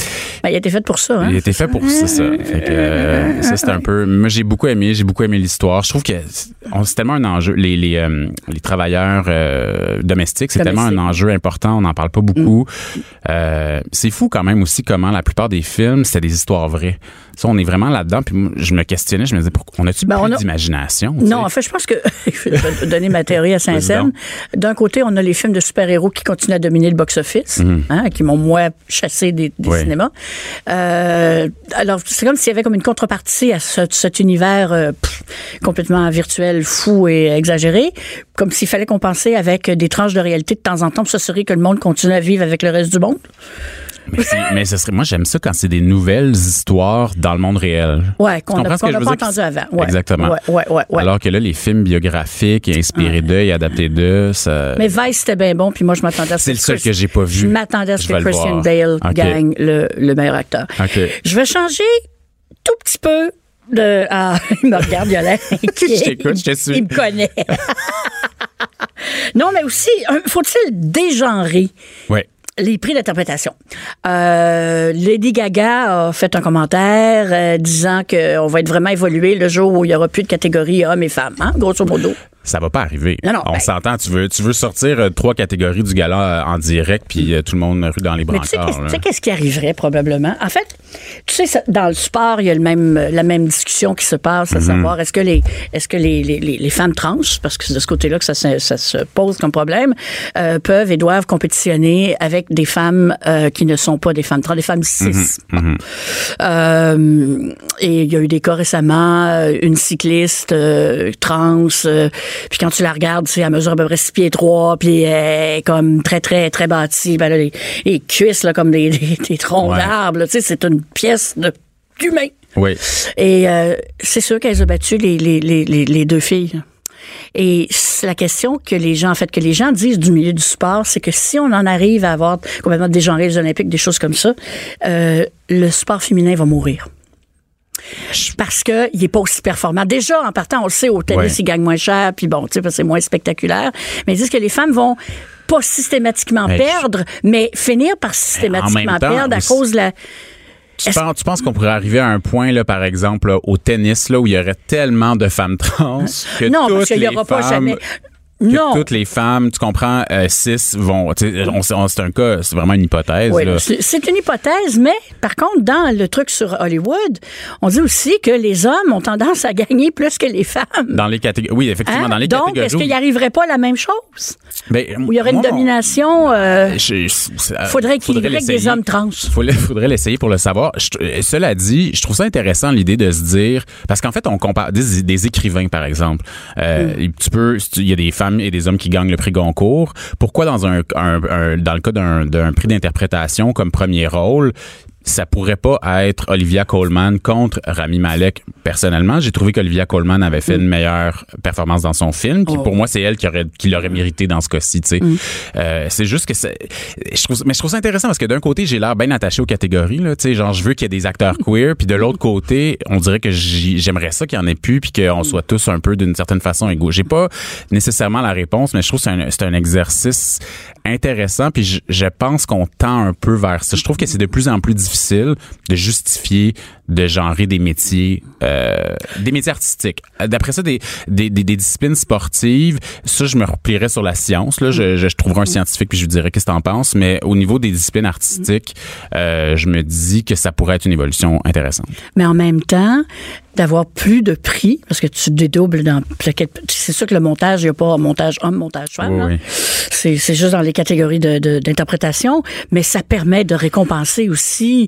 Ben, il a été fait pour ça. Hein? Il a été fait pour ça, ça. Fait que, euh, ça, c'est un peu. Moi, j'ai beaucoup aimé. J'ai beaucoup aimé l'histoire. Je trouve que c'est c'est tellement un enjeu. Les, les, euh, les travailleurs euh, domestiques, c'est tellement un enjeu important. On n'en parle pas beaucoup. Euh, c'est fou quand même aussi comment la plupart des films, c'était des histoires vraies. Ça, on est vraiment là-dedans. Puis moi, je me questionnais. Je me disais, pourquoi on a-tu Ben, plus a- d'imagination? sais? Non, en fait, je pense que je vais donner ma théorie à Saint-Saëns. D'un côté, on a les films de super-héros qui continuent à dominer le box-office, hein, qui m'ont moi chassé des, des Oui. cinémas. Euh, alors, c'est comme s'il y avait comme une contrepartie à ce- cet univers euh, pff, complètement virtuel, fou et exagéré, comme s'il fallait compenser avec des tranches de réalité de temps en temps pour s'assurer que le monde continue à vivre avec le reste du monde. Mais, c'est- mais ce serait, moi, j'aime ça quand c'est des nouvelles histoires dans le monde réel. Ouais, qu'on n'a pas entendu avant. Ouais. Exactement. Ouais, ouais. Alors que là, les films biographiques inspirés d'eux et adaptés d'eux, ça. Mais Vice, c'était bien bon, puis moi, je m'attendais à ce C'est que le seul Chris- que j'ai pas vu. Je m'attendais à ce Je que Christian Ok. gagne le, le meilleur acteur. Je vais changer tout petit peu de. Ah, il me regarde. Je t'écoute, je te suis. Il me connaît. non, mais aussi, faut-il dégenrer Ouais. Les prix d'interprétation. Euh, Lady Gaga a fait un commentaire euh, disant qu'on va être vraiment évolué le jour où il n'y aura plus de catégorie hommes et femmes, hein, grosso modo. Ça va pas arriver. Non, non, On ben- s'entend, tu veux, tu veux sortir euh, trois catégories du gala euh, en direct, puis euh, tout le monde rue dans les Mais tu sais, brancards. qu'est-ce- tu sais qu'est-ce qui arriverait probablement? En fait, tu sais, ça- dans le sport, il y a le même, la même discussion qui se passe, Mhm. à savoir est-ce que les, est-ce que les, les, femmes trans, parce que c'est de ce côté-là que ça, se- ça se pose comme problème, euh, peuvent et doivent compétitionner avec des femmes qui ne sont pas des femmes trans, des femmes cis. Mhm. Et il y a eu des cas récemment, une cycliste trans, puis quand tu la regardes, c'est à mesure à peu près 6 pieds 3, puis comme très, très, très bâtie. Ben là, les, les cuisses, là, comme des, des, des troncs Ouais. d'arbres, tu sais, c'est une pièce de d'humain. Oui. Et euh, c'est sûr qu'elles ont battu les, les, les, les, les deux filles. Et c'est la question que les gens, en fait, que les gens disent du milieu du sport, c'est que si on en arrive à avoir complètement dégenré les Olympiques, des choses comme ça, euh, le sport féminin va mourir. Parce que il est pas aussi performant. Déjà, en partant, on le sait, au tennis, Ouais. il gagne moins cher, puis bon, tu sais, parce que c'est moins spectaculaire. Mais ils disent que les femmes vont pas systématiquement Mais je- perdre, mais finir par systématiquement temps, perdre à aussi- cause de la... Tu penses, tu penses qu'on pourrait arriver à un point, là, par exemple, là, au tennis, là, où il y aurait tellement de femmes trans que Non, toutes parce qu'il y les aura pas jamais. Que Non. toutes les femmes, tu comprends, euh, cis vont. C'est un cas, c'est vraiment une hypothèse. Oui, c'est une hypothèse, mais par contre, dans le truc sur Hollywood, on dit aussi que les hommes ont tendance à gagner plus que les femmes. Dans les catégories. Oui, effectivement, Hein? dans les Donc, catégories. est-ce qu'il n'y arriverait pas la même chose? Ben, Où il y aurait une moi, domination? euh, Je- je- euh, faudrait équilibrer avec des l'essayer. hommes trans. Faudrait, faudrait l'essayer pour le savoir. Je- euh, cela dit, je trouve ça intéressant l'idée de se dire parce qu'en fait on compare des, des écrivains par exemple. Euh, Mm. Tu peux, il y a des femmes et des hommes qui gagnent le prix Goncourt. Pourquoi dans un, un- dans le cas d'un prix d'interprétation comme premier rôle ça pourrait pas être Olivia Colman contre Rami Malek. Personnellement, j'ai trouvé qu'Olivia Colman avait fait une meilleure performance dans son film. Puis Mm. Oh. pour moi, c'est elle qui aurait qui l'aurait mérité dans ce cas-ci. Mm. Euh, c'est juste que c'est, je trouve, mais je trouve ça intéressant parce que d'un côté, j'ai l'air bien attaché aux catégories. Là, tu sais, genre, je veux qu'il y ait des acteurs queer. Puis de l'autre côté, on dirait que j'aimerais ça qu'il y en ait plus, puis qu'on soit tous un peu d'une certaine façon égaux. J'ai pas nécessairement la réponse, mais je trouve que c'est un, c'est un exercice intéressant. Puis je, je pense qu'on tend un peu vers ça. Je trouve que c'est de plus en plus difficile de justifier de genrer des métiers, euh, des métiers artistiques. D'après ça, des, des, des, des disciplines sportives, ça, je me replierais sur la science. Là, je, je, je trouverais un scientifique puis je lui dirais qu'est-ce que t'en penses. Mais au niveau des disciplines artistiques, euh, je me dis que ça pourrait être une évolution intéressante. mais en même temps, d'avoir plus de prix, parce que tu dédoubles dans... C'est sûr que le montage, il n'y a pas montage homme, montage femme. Oui. C'est c'est juste dans les catégories de- de- d'interprétation, mais ça permet de récompenser aussi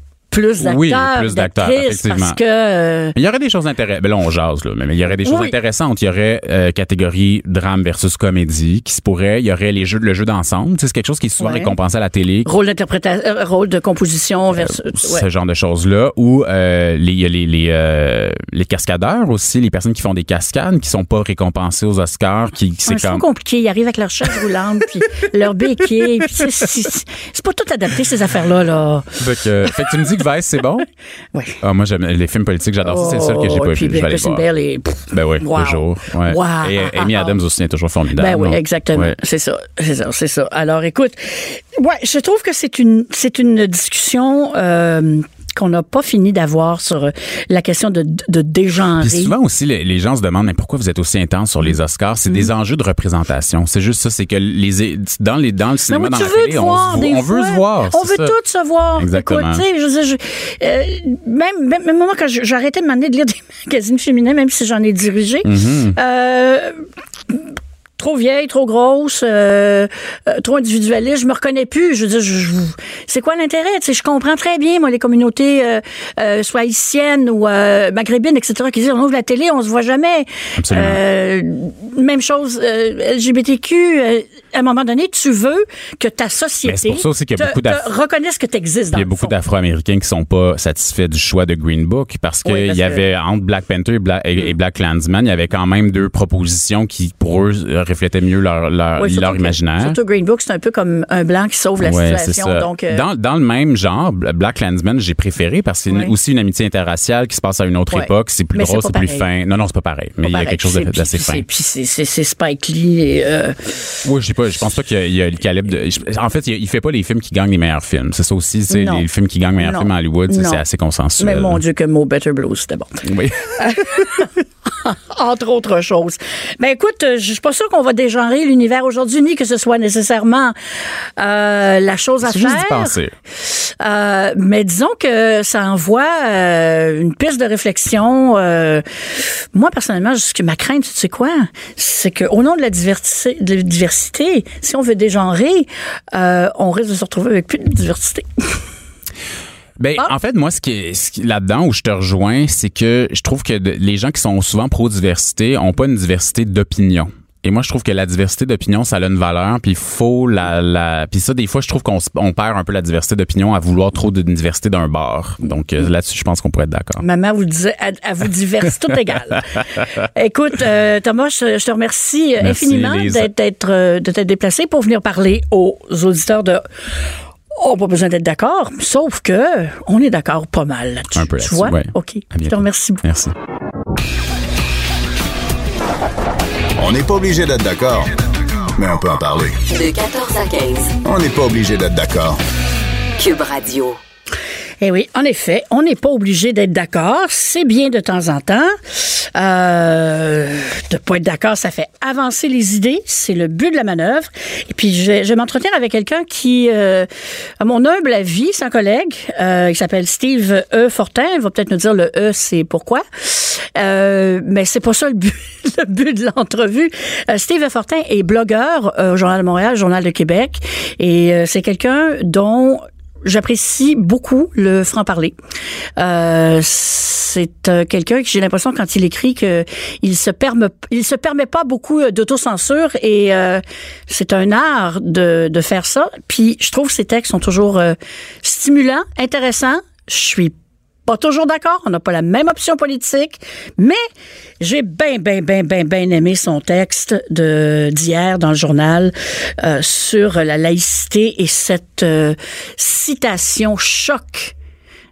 plus d'acteurs, Oui, plus d'acteurs, effectivement. parce que... euh, Il y aurait des choses intéressantes. Ben là, on jase, là. Mais il y aurait des choses Oui. intéressantes. Il y aurait euh, catégorie drame versus comédie qui se pourrait. Il y aurait les jeux, le jeu d'ensemble. C'est quelque chose qui est souvent Ouais. récompensé à la télé. rôle d'interprétation, euh, rôle de composition versus... ouais. ce genre de choses-là. Ou les, il y a les, les, les cascadeurs aussi, les personnes qui font des cascades, qui sont pas récompensées aux Oscars, qui, qui Ouais, c'est comme... compliqué. Ils arrivent avec leur chaise roulante, puis leur béquille. c'est- pas tout adapté, ces affaires-là. Là. Fait que tu me dis que Vice, c'est bon? Ouais. Ah, moi, j'aime les films politiques, j'adore ça. C'est le seul que j'ai Oh, pas et vu. Je vais aller voir. Bell pff, Ben oui, Wow. toujours. Ouais. Wow. Et Amy Adams aussi est toujours formidable. Ben oui, non? exactement. Ouais. C'est ça, c'est ça, c'est ça. Alors, écoute, ouais, je trouve que c'est une, c'est une discussion euh, qu'on n'a pas fini d'avoir sur euh, la question de, de dégenrer. Puis souvent aussi, les, les gens se demandent, mais pourquoi vous êtes aussi intense sur les Oscars? C'est Mm. des enjeux de représentation. C'est juste ça, c'est que les, dans, les, dans le cinéma, dans la veux télé, te on, voir, se on veut se voir. On veut tous se voir. Exactement. Écoute, je je- euh, même, même, même moi, quand arrêté de m'amener de lire des magazines féminins, même si j'en ai dirigé, Mm-hmm. euh, trop vieille, trop grosse, euh, euh, trop individualiste, je me reconnais plus. Je veux dire, je- je- c'est quoi l'intérêt? Je comprends très bien, moi, les communautés, euh, euh, soit haïtiennes ou maghrébines, etc., qui disent, on ouvre la télé, on se voit jamais. Même chose, LGBTQ, à un moment donné, tu veux que ta société Mais c'est pour ça aussi qu'il y a te- beaucoup d'Af- te reconnaisse que tu existes dans Il y a beaucoup d'Afro-Américains qui sont pas satisfaits du choix de Green Book parce qu'il Oui, y que- avait entre Black Panther et Black, et- et Black Klansman, il y avait quand même deux propositions qui pour eux reflétaient mieux leur leur, Oui, leur imaginaire. Surtout Green Book, c'est un peu comme un blanc qui sauve la Ouais, situation. Donc, euh, dans, dans le même genre, Black Klansman, j'ai préféré parce que c'est aussi une amitié interraciale qui se passe à une autre époque. C'est plus Mais drôle, c'est plus fin. Non, non, c'est pas pareil. Mais il y a pareil. quelque chose d'assez fin. Puis c'est- Spike Lee. Et, euh, Oui, je sais pas. Je pense pas qu'il y y a le calibre de. En fait, il, fait pas les films qui gagnent les meilleurs films. C'est ça aussi. C'est les films qui gagnent les meilleurs Non. films à Hollywood. C'est assez consensuel. mais mon Dieu, que Mo Better Blues, c'était bon. Oui. Entre autres choses. Ben écoute, euh, je suis pas sûre qu'on va dégenrer l'univers aujourd'hui, ni que ce soit nécessairement euh, la chose à C'est juste d'y faire. penser. Euh, mais disons que ça envoie euh, une piste de réflexion. moi, personnellement, ce que ma crainte, tu sais quoi? C'est qu'au nom de la diversité, de la diversité, si on veut dégenrer, on risque de se retrouver avec plus de diversité. Ben, Ah. en fait, moi, ce qui est, là-dedans où je te rejoins, c'est que je trouve que de- les gens qui sont souvent pro-diversité ont pas une diversité d'opinion. Et moi, je trouve que la diversité d'opinion, ça a une valeur, puis il faut la, la... Puis ça, des fois, je trouve qu'on on perd un peu la diversité d'opinion à vouloir trop d'une diversité d'un bar. Donc euh, là-dessus, je pense qu'on pourrait être d'accord. Maman vous disait, à, à vous diverse, tout égal. Écoute, euh, Thomas, je, je te remercie Merci, infiniment d'être, euh, de t'être déplacé pour venir parler aux auditeurs de. Oh, pas besoin d'être d'accord, sauf que on est d'accord pas mal là-dessus. Un peu Tu vois? ouais. OK. À Je te remercie beaucoup. Merci. On n'est pas obligé d'être d'accord, mais on peut en parler. De 14 à 15. On n'est pas obligé d'être d'accord. Cube Radio. Eh oui, en effet, on n'est pas obligé d'être d'accord. C'est bien de temps en temps. Euh, de pas être d'accord, ça fait avancer les idées. C'est le but de la manœuvre. Et puis, je vais, vais m'entretenir avec quelqu'un qui, euh, à mon humble avis, c'est un collègue. Euh, il s'appelle Steve E. Fortin. Il va peut-être nous dire le E, c'est pourquoi. Euh, mais c'est pas ça le but, le but de l'entrevue. Euh, Steve E. Fortin est blogueur euh, au Journal de Montréal, Journal de Québec. Et c'est quelqu'un dont J'apprécie beaucoup le franc-parler. Euh, c'est euh, quelqu'un que j'ai l'impression quand il écrit que il se permet, pas beaucoup d'autocensure et euh, c'est un art de, faire ça. Puis je trouve que ses textes sont toujours euh, stimulants, intéressants. Je suis pas toujours d'accord, on n'a pas la même option politique, mais j'ai bien, bien, bien, bien, bien aimé son texte de d'hier dans le journal euh, sur la laïcité et cette euh, citation choc.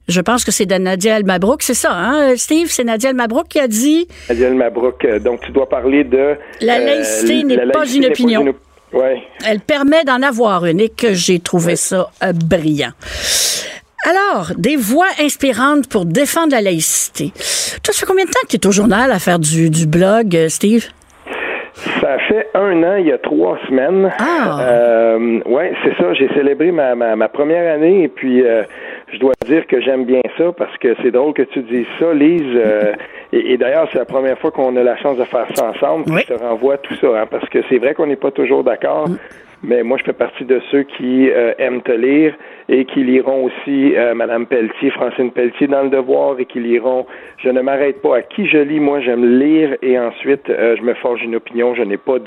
Je pense que c'est de Nadia El Mabrouk, c'est ça, hein, Steve? C'est Nadia El Mabrouk qui a dit Nadia El Mabrouk, euh, donc tu dois parler de... La laïcité n'est pas une opinion. Ouais. Elle permet d'en avoir une et que j'ai trouvé ça brillant. Alors, des voix inspirantes pour défendre la laïcité. Toi, ça fait combien de temps que tu es au journal à faire du, du blog, euh, Steve? Ça fait un an, il y a trois semaines. Ah. Euh, ouais, c'est ça. J'ai célébré ma, ma, ma première année et puis euh, je dois dire que j'aime bien ça parce que c'est drôle que tu dises ça, Lise. euh, et et d'ailleurs, c'est la première fois qu'on a la chance de faire ça ensemble. Oui. Je te renvoie tout ça, hein, parce que c'est vrai qu'on n'est pas toujours d'accord. Mais moi, je fais partie de ceux qui aiment te lire et qui liront aussi euh, Madame Pelletier, Francine Pelletier dans le devoir et qui liront. Je ne m'arrête pas à qui je lis. Moi, j'aime lire et ensuite euh, je me forge une opinion. Je n'ai pas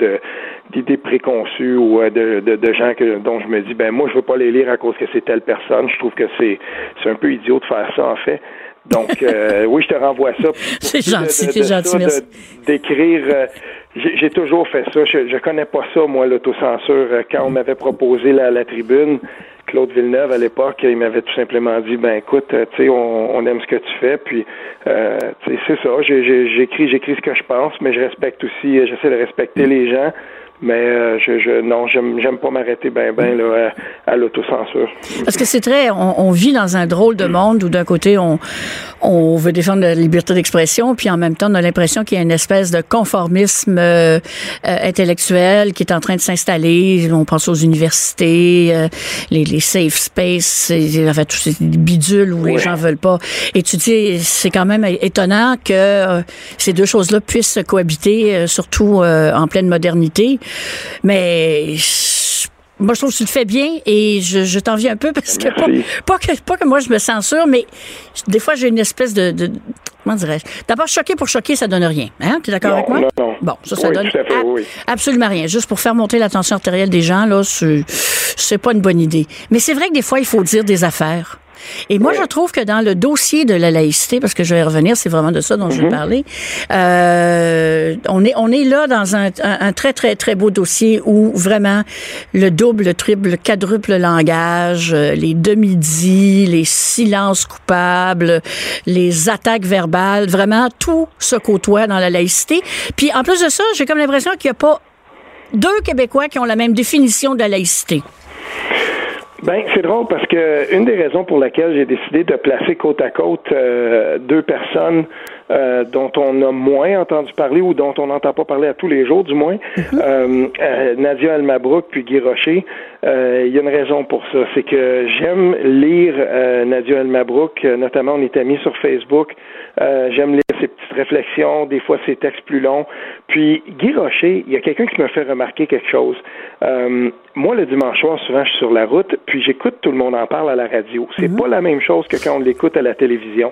d'idées préconçues ou euh, de, de, de gens que, dont je me dis ben moi je veux pas les lire à cause que c'est telle personne. Je trouve que c'est c'est un peu idiot de faire ça en fait. Donc euh, oui, je te renvoie ça. C'est gentil, c'est gentil, de- merci. d'écrire. euh, j'ai j'ai toujours fait ça. Je, je connais pas ça, moi, l'autocensure. Euh, Quand on m'avait proposé la, la tribune, Claude Villeneuve, à l'époque, il m'avait tout simplement dit, ben écoute, euh, tu sais, on, on aime ce que tu fais, puis euh, tu sais, c'est ça. J'ai- j'ai- J'écris, j'écris ce que je pense, mais je respecte aussi, euh, j'essaie de respecter les gens. Mais euh, je, je non, j'aime j'aime pas m'arrêter ben ben là à, à l'autocensure. Parce que c'est très, on, on vit dans un drôle de monde où d'un côté on, on veut défendre la liberté d'expression, puis en même temps on a l'impression qu'il y a une espèce de conformisme euh, euh, intellectuel qui est en train de s'installer. On pense aux universités, euh, les, les safe space, et, en fait, tous ces bidules où les gens veulent pas. Et tu dis, c'est quand même étonnant que euh, ces deux choses-là puissent cohabiter, euh, surtout euh, en pleine modernité. Mais je- moi, je trouve que tu le fais bien et je, je t'envie un peu parce que pas, que pas que moi je me censure, mais des fois j'ai une espèce de, de comment dirais-je? D'abord choquer pour choquer, ça donne rien. Hein? Tu es d'accord avec moi? non, non. Bon, ça, ça Oui, donne tout à fait, ab- oui. absolument rien. Juste pour faire monter la tension artérielle des gens là, c'est pas une bonne idée. Mais c'est vrai que des fois il faut dire des affaires. Et moi, je trouve que dans le dossier de la laïcité, parce que je vais revenir, c'est vraiment de ça dont je Mhm. veux parler, euh, on, est, on est là dans un, un, un très, très, très beau dossier où vraiment le double, le triple, le quadruple langage, euh, les demi-dits, les silences coupables, les attaques verbales, vraiment tout se côtoie dans la laïcité. Puis en plus de ça, j'ai comme l'impression qu'il n'y a pas deux Québécois qui ont la même définition de la laïcité. Ben, c'est drôle parce que une des raisons pour laquelle j'ai décidé de placer côte à côte euh, deux personnes euh, dont on a moins entendu parler ou dont on n'entend pas parler à tous les jours, du moins, euh, euh, Nadia Almabrook puis Guy Rocher, euh, il y a une raison pour ça. C'est que j'aime lire euh, Nadia Almabrook, notamment on est amis sur Facebook. Euh, j'aime lire ses petites réflexions, des fois ses textes plus longs. Puis Guy Rocher, il y a quelqu'un qui me fait remarquer quelque chose. Euh, moi, le dimanche soir, souvent, je suis sur la route, puis j'écoute tout le monde en parle à la radio. C'est pas la même chose que quand on l'écoute à la télévision.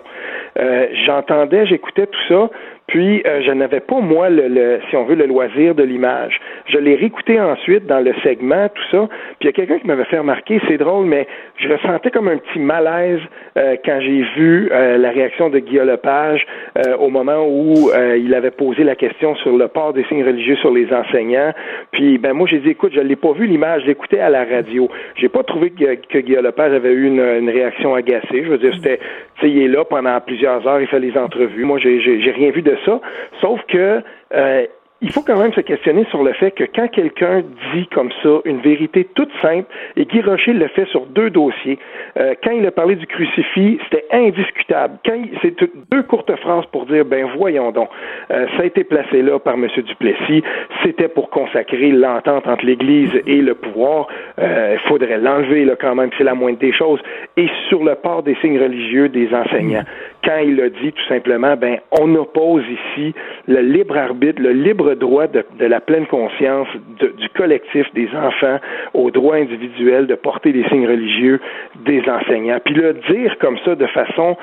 Euh, J'entendais, j'écoutais tout ça, puis euh, je n'avais pas, moi, le, le, si on veut, le loisir de l'image. Je l'ai réécouté ensuite dans le segment, tout ça, puis il y a quelqu'un qui m'avait fait remarquer, c'est drôle, mais je ressentais comme un petit malaise euh, quand j'ai vu euh, la réaction de Guillaume Lepage euh, au moment où euh, il avait posé la question sur le port des signes religieux sur les enseignants. Puis ben moi j'ai dit écoute, je l'ai pas vu l'image, je l'écoutais à la radio. J'ai pas trouvé que, Guillaume Lepage avait eu une, réaction agacée. Je veux dire, c'était tu sais, il est là pendant plusieurs heures, il fait les entrevues. Moi j'ai rien vu de ça, sauf que euh, il faut quand même se questionner sur le fait que quand quelqu'un dit comme ça une vérité toute simple, et Guy Rocher le fait sur deux dossiers, euh, quand il a parlé du crucifix, c'était indiscutable. Quand c'est deux courtes phrases pour dire, ben voyons donc, euh, ça a été placé là par M. Duplessis, c'était pour consacrer l'entente entre l'Église et le pouvoir, il faudrait l'enlever là quand même, c'est la moindre des choses, et sur le port des signes religieux des enseignants. Quand il a dit tout simplement, ben on oppose ici le libre arbitre, le libre droit de, la pleine conscience du collectif des enfants au droit individuel de porter des signes religieux des enseignants. Puis le dire comme ça de façon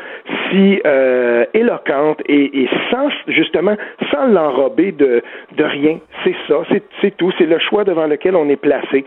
si euh, éloquente et, et, sans justement sans l'enrober de, de rien, c'est ça, c'est tout, c'est le choix devant lequel on est placé.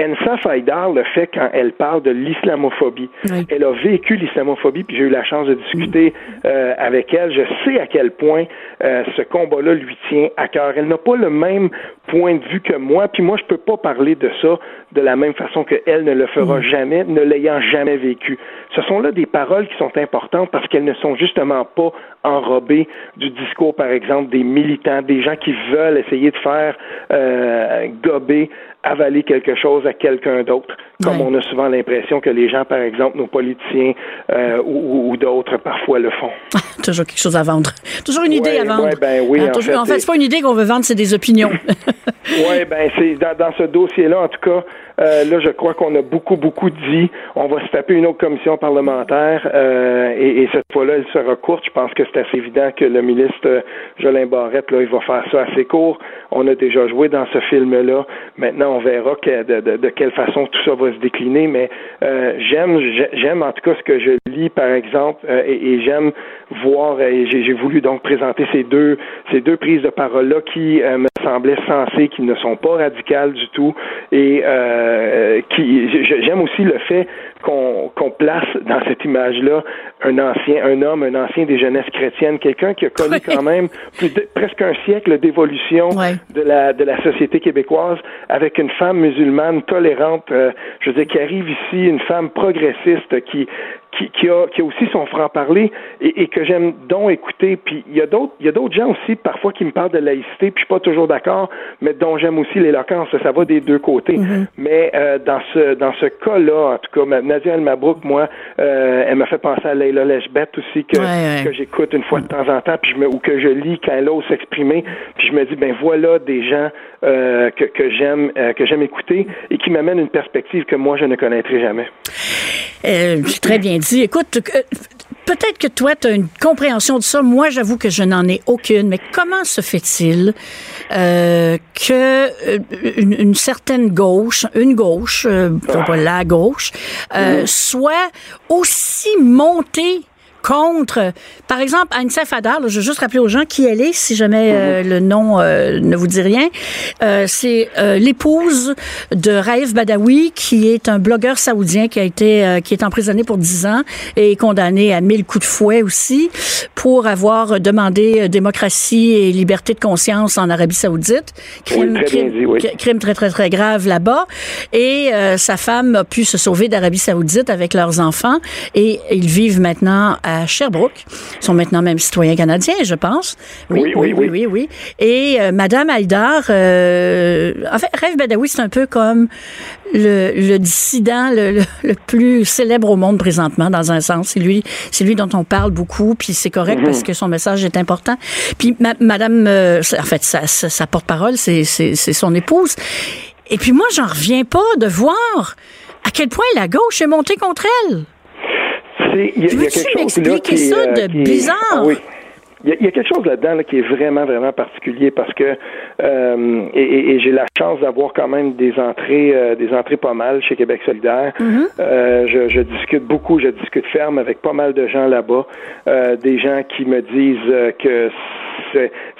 Ensa Faidar le fait quand elle parle de l'islamophobie. Elle a vécu l'islamophobie, puis j'ai eu la chance de discuter euh, avec elle. Je sais à quel point euh, ce combat-là lui tient à cœur. Elle n'a pas le même point de vue que moi, puis moi je peux pas parler de ça de la même façon qu'elle ne le fera jamais, ne l'ayant jamais vécu. Ce sont là des paroles qui sont importantes parce qu'elles ne sont justement pas enrobées du discours, par exemple, des militants, des gens qui veulent essayer de faire euh, gober avaler quelque chose à quelqu'un d'autre, comme on a souvent l'impression que les gens, par exemple, nos politiciens euh, ou, d'autres, parfois le font. Toujours quelque chose à vendre. Toujours une idée à vendre. ben oui, hein, en, fait, en fait c'est pas une idée qu'on veut vendre, c'est des opinions. oui, ben c'est dans, dans, ce dossier-là, en tout cas, euh, là, je crois qu'on a beaucoup, beaucoup dit. On va se taper une autre commission parlementaire euh, et, et, cette fois-là, elle sera courte. Je pense que c'est assez évident que le ministre Jolin Barrette, là, il va faire ça assez court. On a déjà joué dans ce film-là. Maintenant, on verra que, de, de, quelle façon tout ça va se décliner. Mais euh, j'aime, j'aime en tout cas ce que je par exemple, euh, et, j'aime voir. Et j'ai, voulu donc présenter ces deux, ces deux prises de parole-là qui euh, me semblaient sensées, qui ne sont pas radicales du tout, et euh, qui. J'aime aussi le fait qu'on place dans cette image-là un ancien, un homme, un ancien des jeunesses chrétiennes, quelqu'un qui a connu quand même plus de, presque un siècle d'évolution de la de la société québécoise, avec une femme musulmane tolérante, euh, je veux dire, qui arrive ici, une femme progressiste qui qui, qui, a, qui a aussi son franc-parler et, et, que j'aime donc écouter. Puis il y a d'autres il y a d'autres gens aussi parfois qui me parlent de laïcité, puis je suis pas toujours d'accord, mais dont j'aime aussi l'éloquence. Ça va des deux côtés. Mm-hmm. Mais euh, dans ce dans ce cas-là, en tout cas, Nadia El Mabrouk, moi, euh, elle m'a fait penser à Leila Leshbet aussi que, que j'écoute une fois de temps en temps, puis je me ou que je lis quand elle ose s'exprimer, puis je me dis ben voilà des gens euh, que, que j'aime euh, que j'aime écouter et qui m'amènent une perspective que moi je ne connaîtrai jamais. Euh, très bien dit. Écoute, euh, peut-être que toi, tu as une compréhension de ça. Moi, j'avoue que je n'en ai aucune. Mais comment se fait-il euh, que euh, une, certaine gauche, une gauche, euh, pas la gauche, euh, soit aussi montée contre, par exemple, Anissa Fadar, je veux juste rappeler aux gens qui elle est, si jamais euh, mhm. le nom euh, ne vous dit rien. Euh, c'est l'épouse de Raif Badawi, qui est un blogueur saoudien qui a été, qui est emprisonné pour 10 ans et condamné à 1000 coups de fouet aussi pour avoir demandé démocratie et liberté de conscience en Arabie Saoudite. Crime, très, crime très, très, très grave là-bas. Et sa femme a pu se sauver d'Arabie Saoudite avec leurs enfants et ils vivent maintenant à à Sherbrooke. Ils sont maintenant même citoyens canadiens, je pense. Oui, oui, oui. Oui, oui, Et euh, Madame Haïdar, euh, en fait, Rêve Badawi, c'est un peu comme le, dissident le, plus célèbre au monde présentement, dans un sens. C'est lui, c'est lui dont on parle beaucoup, puis c'est correct parce mhm. que son message est important. Puis Madame, euh, en fait, sa, sa porte-parole, c'est son épouse. Et puis moi, j'en reviens pas de voir à quel point la gauche est montée contre elle. Il y, a, quelque chose là qui, ça euh, de bizarre? Ah oui. Il y, a, quelque chose là-dedans qui est vraiment, vraiment particulier parce que euh, et, j'ai la chance d'avoir quand même des entrées euh, des entrées pas mal chez Québec solidaire. Mm-hmm. je, je, discute beaucoup, je discute ferme avec pas mal de gens là-bas, des gens qui me disent que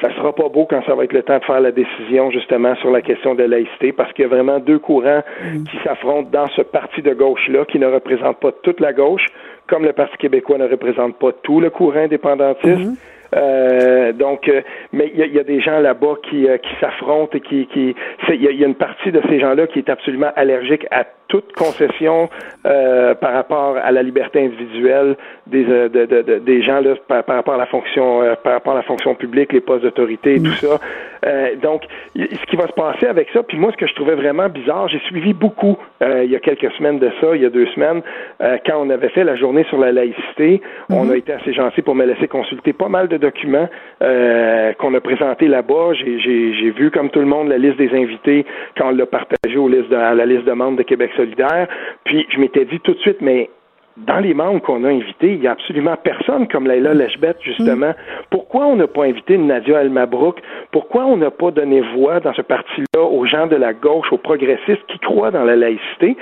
ça sera pas beau quand ça va être le temps de faire la décision justement sur la question de laïcité parce qu'il y a vraiment deux courants mm. qui s'affrontent dans ce parti de gauche-là qui ne représente pas toute la gauche, comme le Parti québécois ne représente pas tout le courant indépendantiste. Mm-hmm. Euh, donc, euh, mais il y, a, des gens là-bas qui, euh, qui s'affrontent et qui, qui il y, a une partie de ces gens-là qui est absolument allergique à toute concession par rapport à la liberté individuelle des de, de, des gens là par, rapport à la fonction par rapport à la fonction publique, les postes d'autorité et tout ça. Euh, donc, ce qui va se passer avec ça, puis moi, ce que je trouvais vraiment bizarre, j'ai suivi beaucoup il y a quelques semaines de ça, il y a deux semaines, quand on avait fait la journée sur la laïcité, on a été assez gentil pour me laisser consulter pas mal de documents qu'on a présentés là-bas. J'ai vu, comme tout le monde, la liste des invités quand on l'a partagé aux listes à la liste de membres de Québec solidaire. Puis je m'étais dit tout de suite, mais dans les membres qu'on a invités, il n'y a absolument personne comme Leila Lechbet, justement. Pourquoi on n'a pas invité Nadia El Mabrouk? Pourquoi on n'a pas donné voix dans ce parti-là aux gens de la gauche, aux progressistes qui croient dans la laïcité?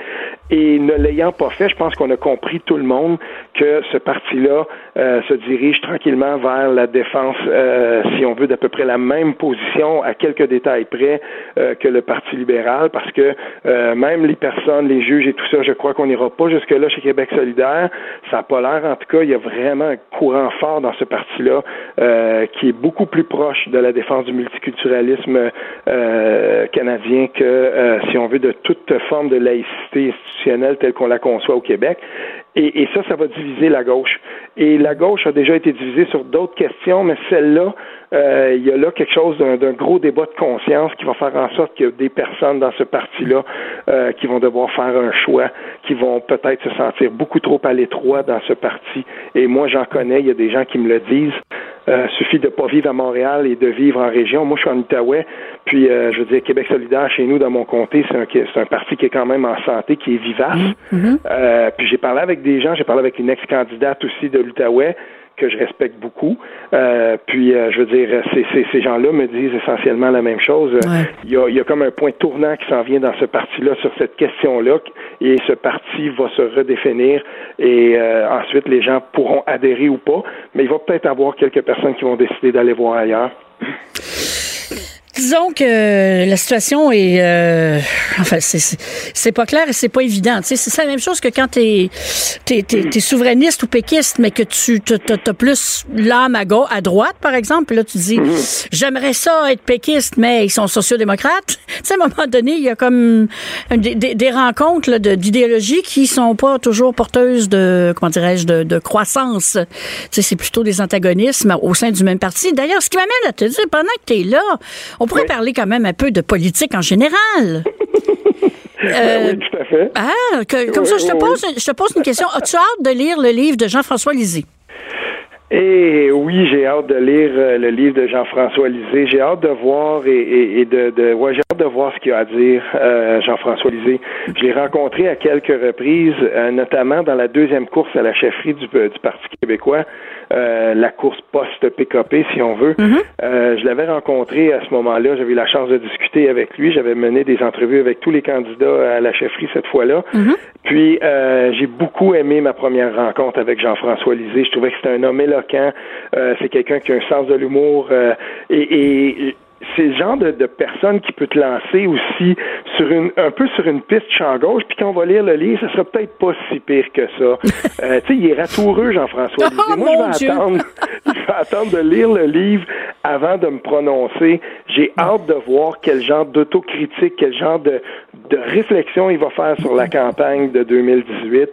Et ne l'ayant pas fait, je pense qu'on a compris tout le monde que ce parti-là euh, se dirige tranquillement vers la défense, euh, si on veut, d'à peu près la même position, à quelques détails près, euh, que le Parti libéral, parce que même les personnes, les juges et tout ça, je crois qu'on n'ira pas jusque-là chez Québec solidaire ça n'a pas l'air, en tout cas, il y a vraiment un courant fort dans ce parti-là euh, qui est beaucoup plus proche de la défense du multiculturalisme euh, canadien que, euh, si on veut, de toute forme de laïcité institutionnelle telle qu'on la conçoit au Québec. Et, et, ça, ça va diviser la gauche. Et la gauche a déjà été divisée sur d'autres questions, mais celle-là, euh, il y a là quelque chose d'un gros débat de conscience qui va faire en sorte qu'il y a des personnes dans ce parti-là euh, qui vont devoir faire un choix, qui vont peut-être se sentir beaucoup trop à l'étroit dans ce parti. Et moi, j'en connais, il y a des gens qui me le disent. Euh, suffit de pas vivre à Montréal et de vivre en région. Moi, je suis en Outaouais, puis euh, je veux dire, Québec solidaire, chez nous, dans mon comté, c'est un, c'est un parti qui est quand même en santé, qui est vivace. Mm-hmm. euh, puis j'ai parlé avec des gens, j'ai parlé avec une ex-candidate aussi de l'Outaouais, que je respecte beaucoup. Euh, puis, euh, je veux dire, ces gens-là me disent essentiellement la même chose. Il, y a, il, y a, comme un point tournant qui s'en vient dans ce parti-là sur cette question-là, et ce parti va se redéfinir, et euh, ensuite les gens pourront adhérer ou pas, mais il va peut-être avoir quelques personnes qui vont décider d'aller voir ailleurs. Disons que la situation est, euh, enfin, c'est pas clair et c'est pas évident. C'est la même chose que quand t'es es, es, souverainiste ou péquiste, mais que tu as plus l'âme à gauche, à droite, par exemple. Là, tu dis, j'aimerais ça être péquiste, mais ils sont sociodémocrates. Tu sais, à un moment donné, il y a comme des, des, rencontres d'idéologies qui sont pas toujours porteuses de, comment dirais-je, de, de, croissance. Tu sais, c'est plutôt des antagonismes au sein du même parti. D'ailleurs, ce qui m'amène à te dire, pendant que tu es là, on pourrait parler quand même un peu de politique en général. Ben oui, tout à fait. Ah, comme ça, je te, pose, je te pose une question. As-tu hâte de lire le livre de Jean-François Lisée? Eh oui, j'ai hâte de lire euh, le livre de Jean-François Lisée. J'ai hâte de voir et, de, de ouais, j'ai hâte de voir ce qu'il a à dire, euh, Jean-François Lisée. Je l'ai rencontré à quelques reprises, euh, notamment dans la deuxième course à la chefferie du, du Parti québécois. Euh, la course post-PKP, si on veut. Mhm. euh, je l'avais rencontré à ce moment-là. J'avais eu la chance de discuter avec lui. J'avais mené des entrevues avec tous les candidats à la chefferie cette fois-là. Mhm. Puis, euh, j'ai beaucoup aimé ma première rencontre avec Jean-François Lisée. Je trouvais que c'était un homme éloquent. C'est quelqu'un qui a un sens de l'humour. et, et c'est le genre de, de, personne qui peut te lancer aussi sur une un peu sur une piste champ gauche, puis quand on va lire le livre, ça sera peut-être pas si pire que ça. euh, tu sais, il est ratoureux, Jean-François. Oh, Moi, je vais attendre, je vais attendre de lire le livre avant de me prononcer. J'ai hâte de voir quel genre d'autocritique, quel genre de, de réflexion il va faire sur la campagne de 2018.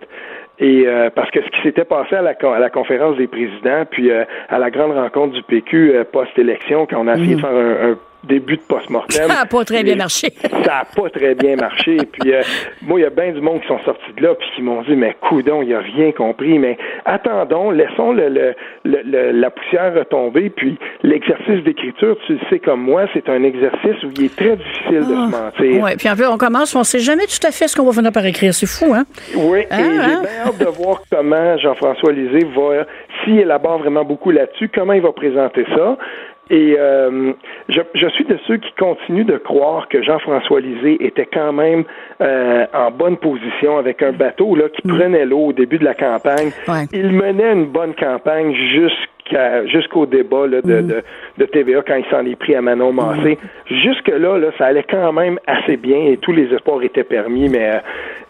Et euh, parce que ce qui s'était passé à la, à la conférence des présidents, puis euh, à la grande rencontre du PQ euh, post-élection, quand on a essayé de mm. faire un, un début de post-mortem. Ça n'a pas très bien marché. ça n'a pas très bien marché. Puis euh, moi, il y a bien du monde qui sont sortis de là puis qui m'ont dit mais coudon, il a rien compris. Mais attendons, laissons le, le, le, la poussière retomber. Puis l'exercice d'écriture, tu le sais comme moi, c'est un exercice où il est très difficile de se ah. mentir. Oui, puis en fait, on commence, on ne sait jamais tout à fait ce qu'on va finir par écrire. C'est fou, hein? Oui, et ah, j'ai hein? bien hâte de voir comment Jean-François Lisée va, s'il élabore vraiment beaucoup là-dessus, comment il va présenter ça. Et euh, je, je, suis de ceux qui continuent de croire que Jean-François Lisée était quand même euh, en bonne position avec un bateau là, qui mm. prenait l'eau au début de la campagne. Il menait une bonne campagne jusqu'à jusqu'au débat de, mm. de, de, TVA quand il s'en est pris à Manon Massé. Mm. Jusque-là, là, ça allait quand même assez bien et tous les espoirs étaient permis, mais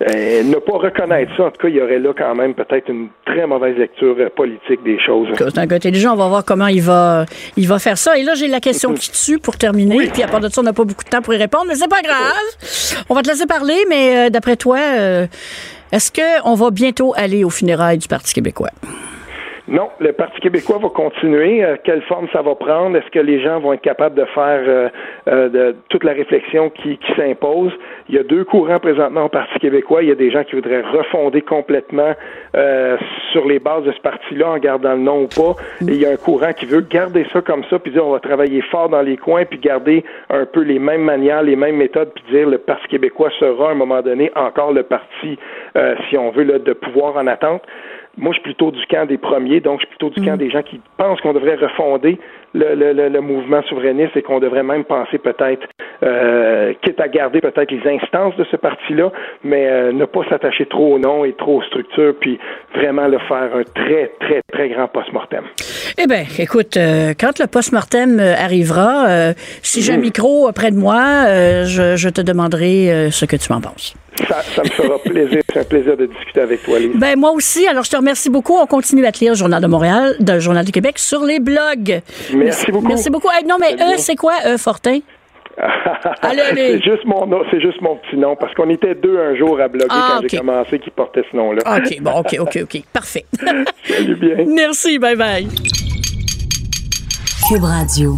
euh, ne pas reconnaître ça, en tout cas, il y aurait là quand même peut-être une très mauvaise lecture euh, politique des choses. C'est un côté on va voir comment il va, il va faire ça. Et là, j'ai la question qui tue pour terminer. Puis à part de ça, on n'a pas beaucoup de temps pour y répondre, mais c'est pas grave. On va te laisser parler, mais euh, d'après toi, est-ce qu'on va bientôt aller aux funérailles du Parti québécois? Non, le Parti québécois va continuer. Euh, quelle forme ça va prendre? Est-ce que les gens vont être capables de faire euh, euh, de, toute la réflexion qui, qui s'impose? Il y a deux courants présentement au Parti québécois. Il y a des gens qui voudraient refonder complètement sur les bases de ce parti-là en gardant le nom ou pas. Et il y a un courant qui veut garder ça comme ça, puis dire on va travailler fort dans les coins, puis garder un peu les mêmes manières, les mêmes méthodes, puis dire le Parti québécois sera à un moment donné encore le parti, si on veut, là, de pouvoir en attente. Moi, je suis plutôt du camp des premiers, donc je suis plutôt du camp mm. des gens qui pensent qu'on devrait refonder le, le, le, mouvement souverainiste et qu'on devrait même penser peut-être, euh, quitte à garder peut-être les instances de ce parti-là, mais euh, ne pas s'attacher trop au nom et trop aux structures, puis vraiment le faire un très, très, très grand post-mortem. Eh bien, écoute, euh, quand le post-mortem euh, arrivera, si j'ai un micro près de moi, je, je, te demanderai ce que tu m'en penses. Ça, ça, me fera plaisir. C'est un plaisir de discuter avec toi, Lise. Ben, moi aussi. Alors, je te remercie beaucoup. On continue à te lire le Journal de Montréal, le Journal du Québec sur les blogs. Merci, beaucoup. Merci beaucoup. non, mais E, c'est quoi, E, Fortin? c'est juste mon c'est juste mon petit nom parce qu'on était deux un jour à bloguer ah, quand j'ai commencé qui portait ce nom-là. OK, bon, OK, OK, OK. Parfait. Salut bien. Merci, bye bye. Cube Radio.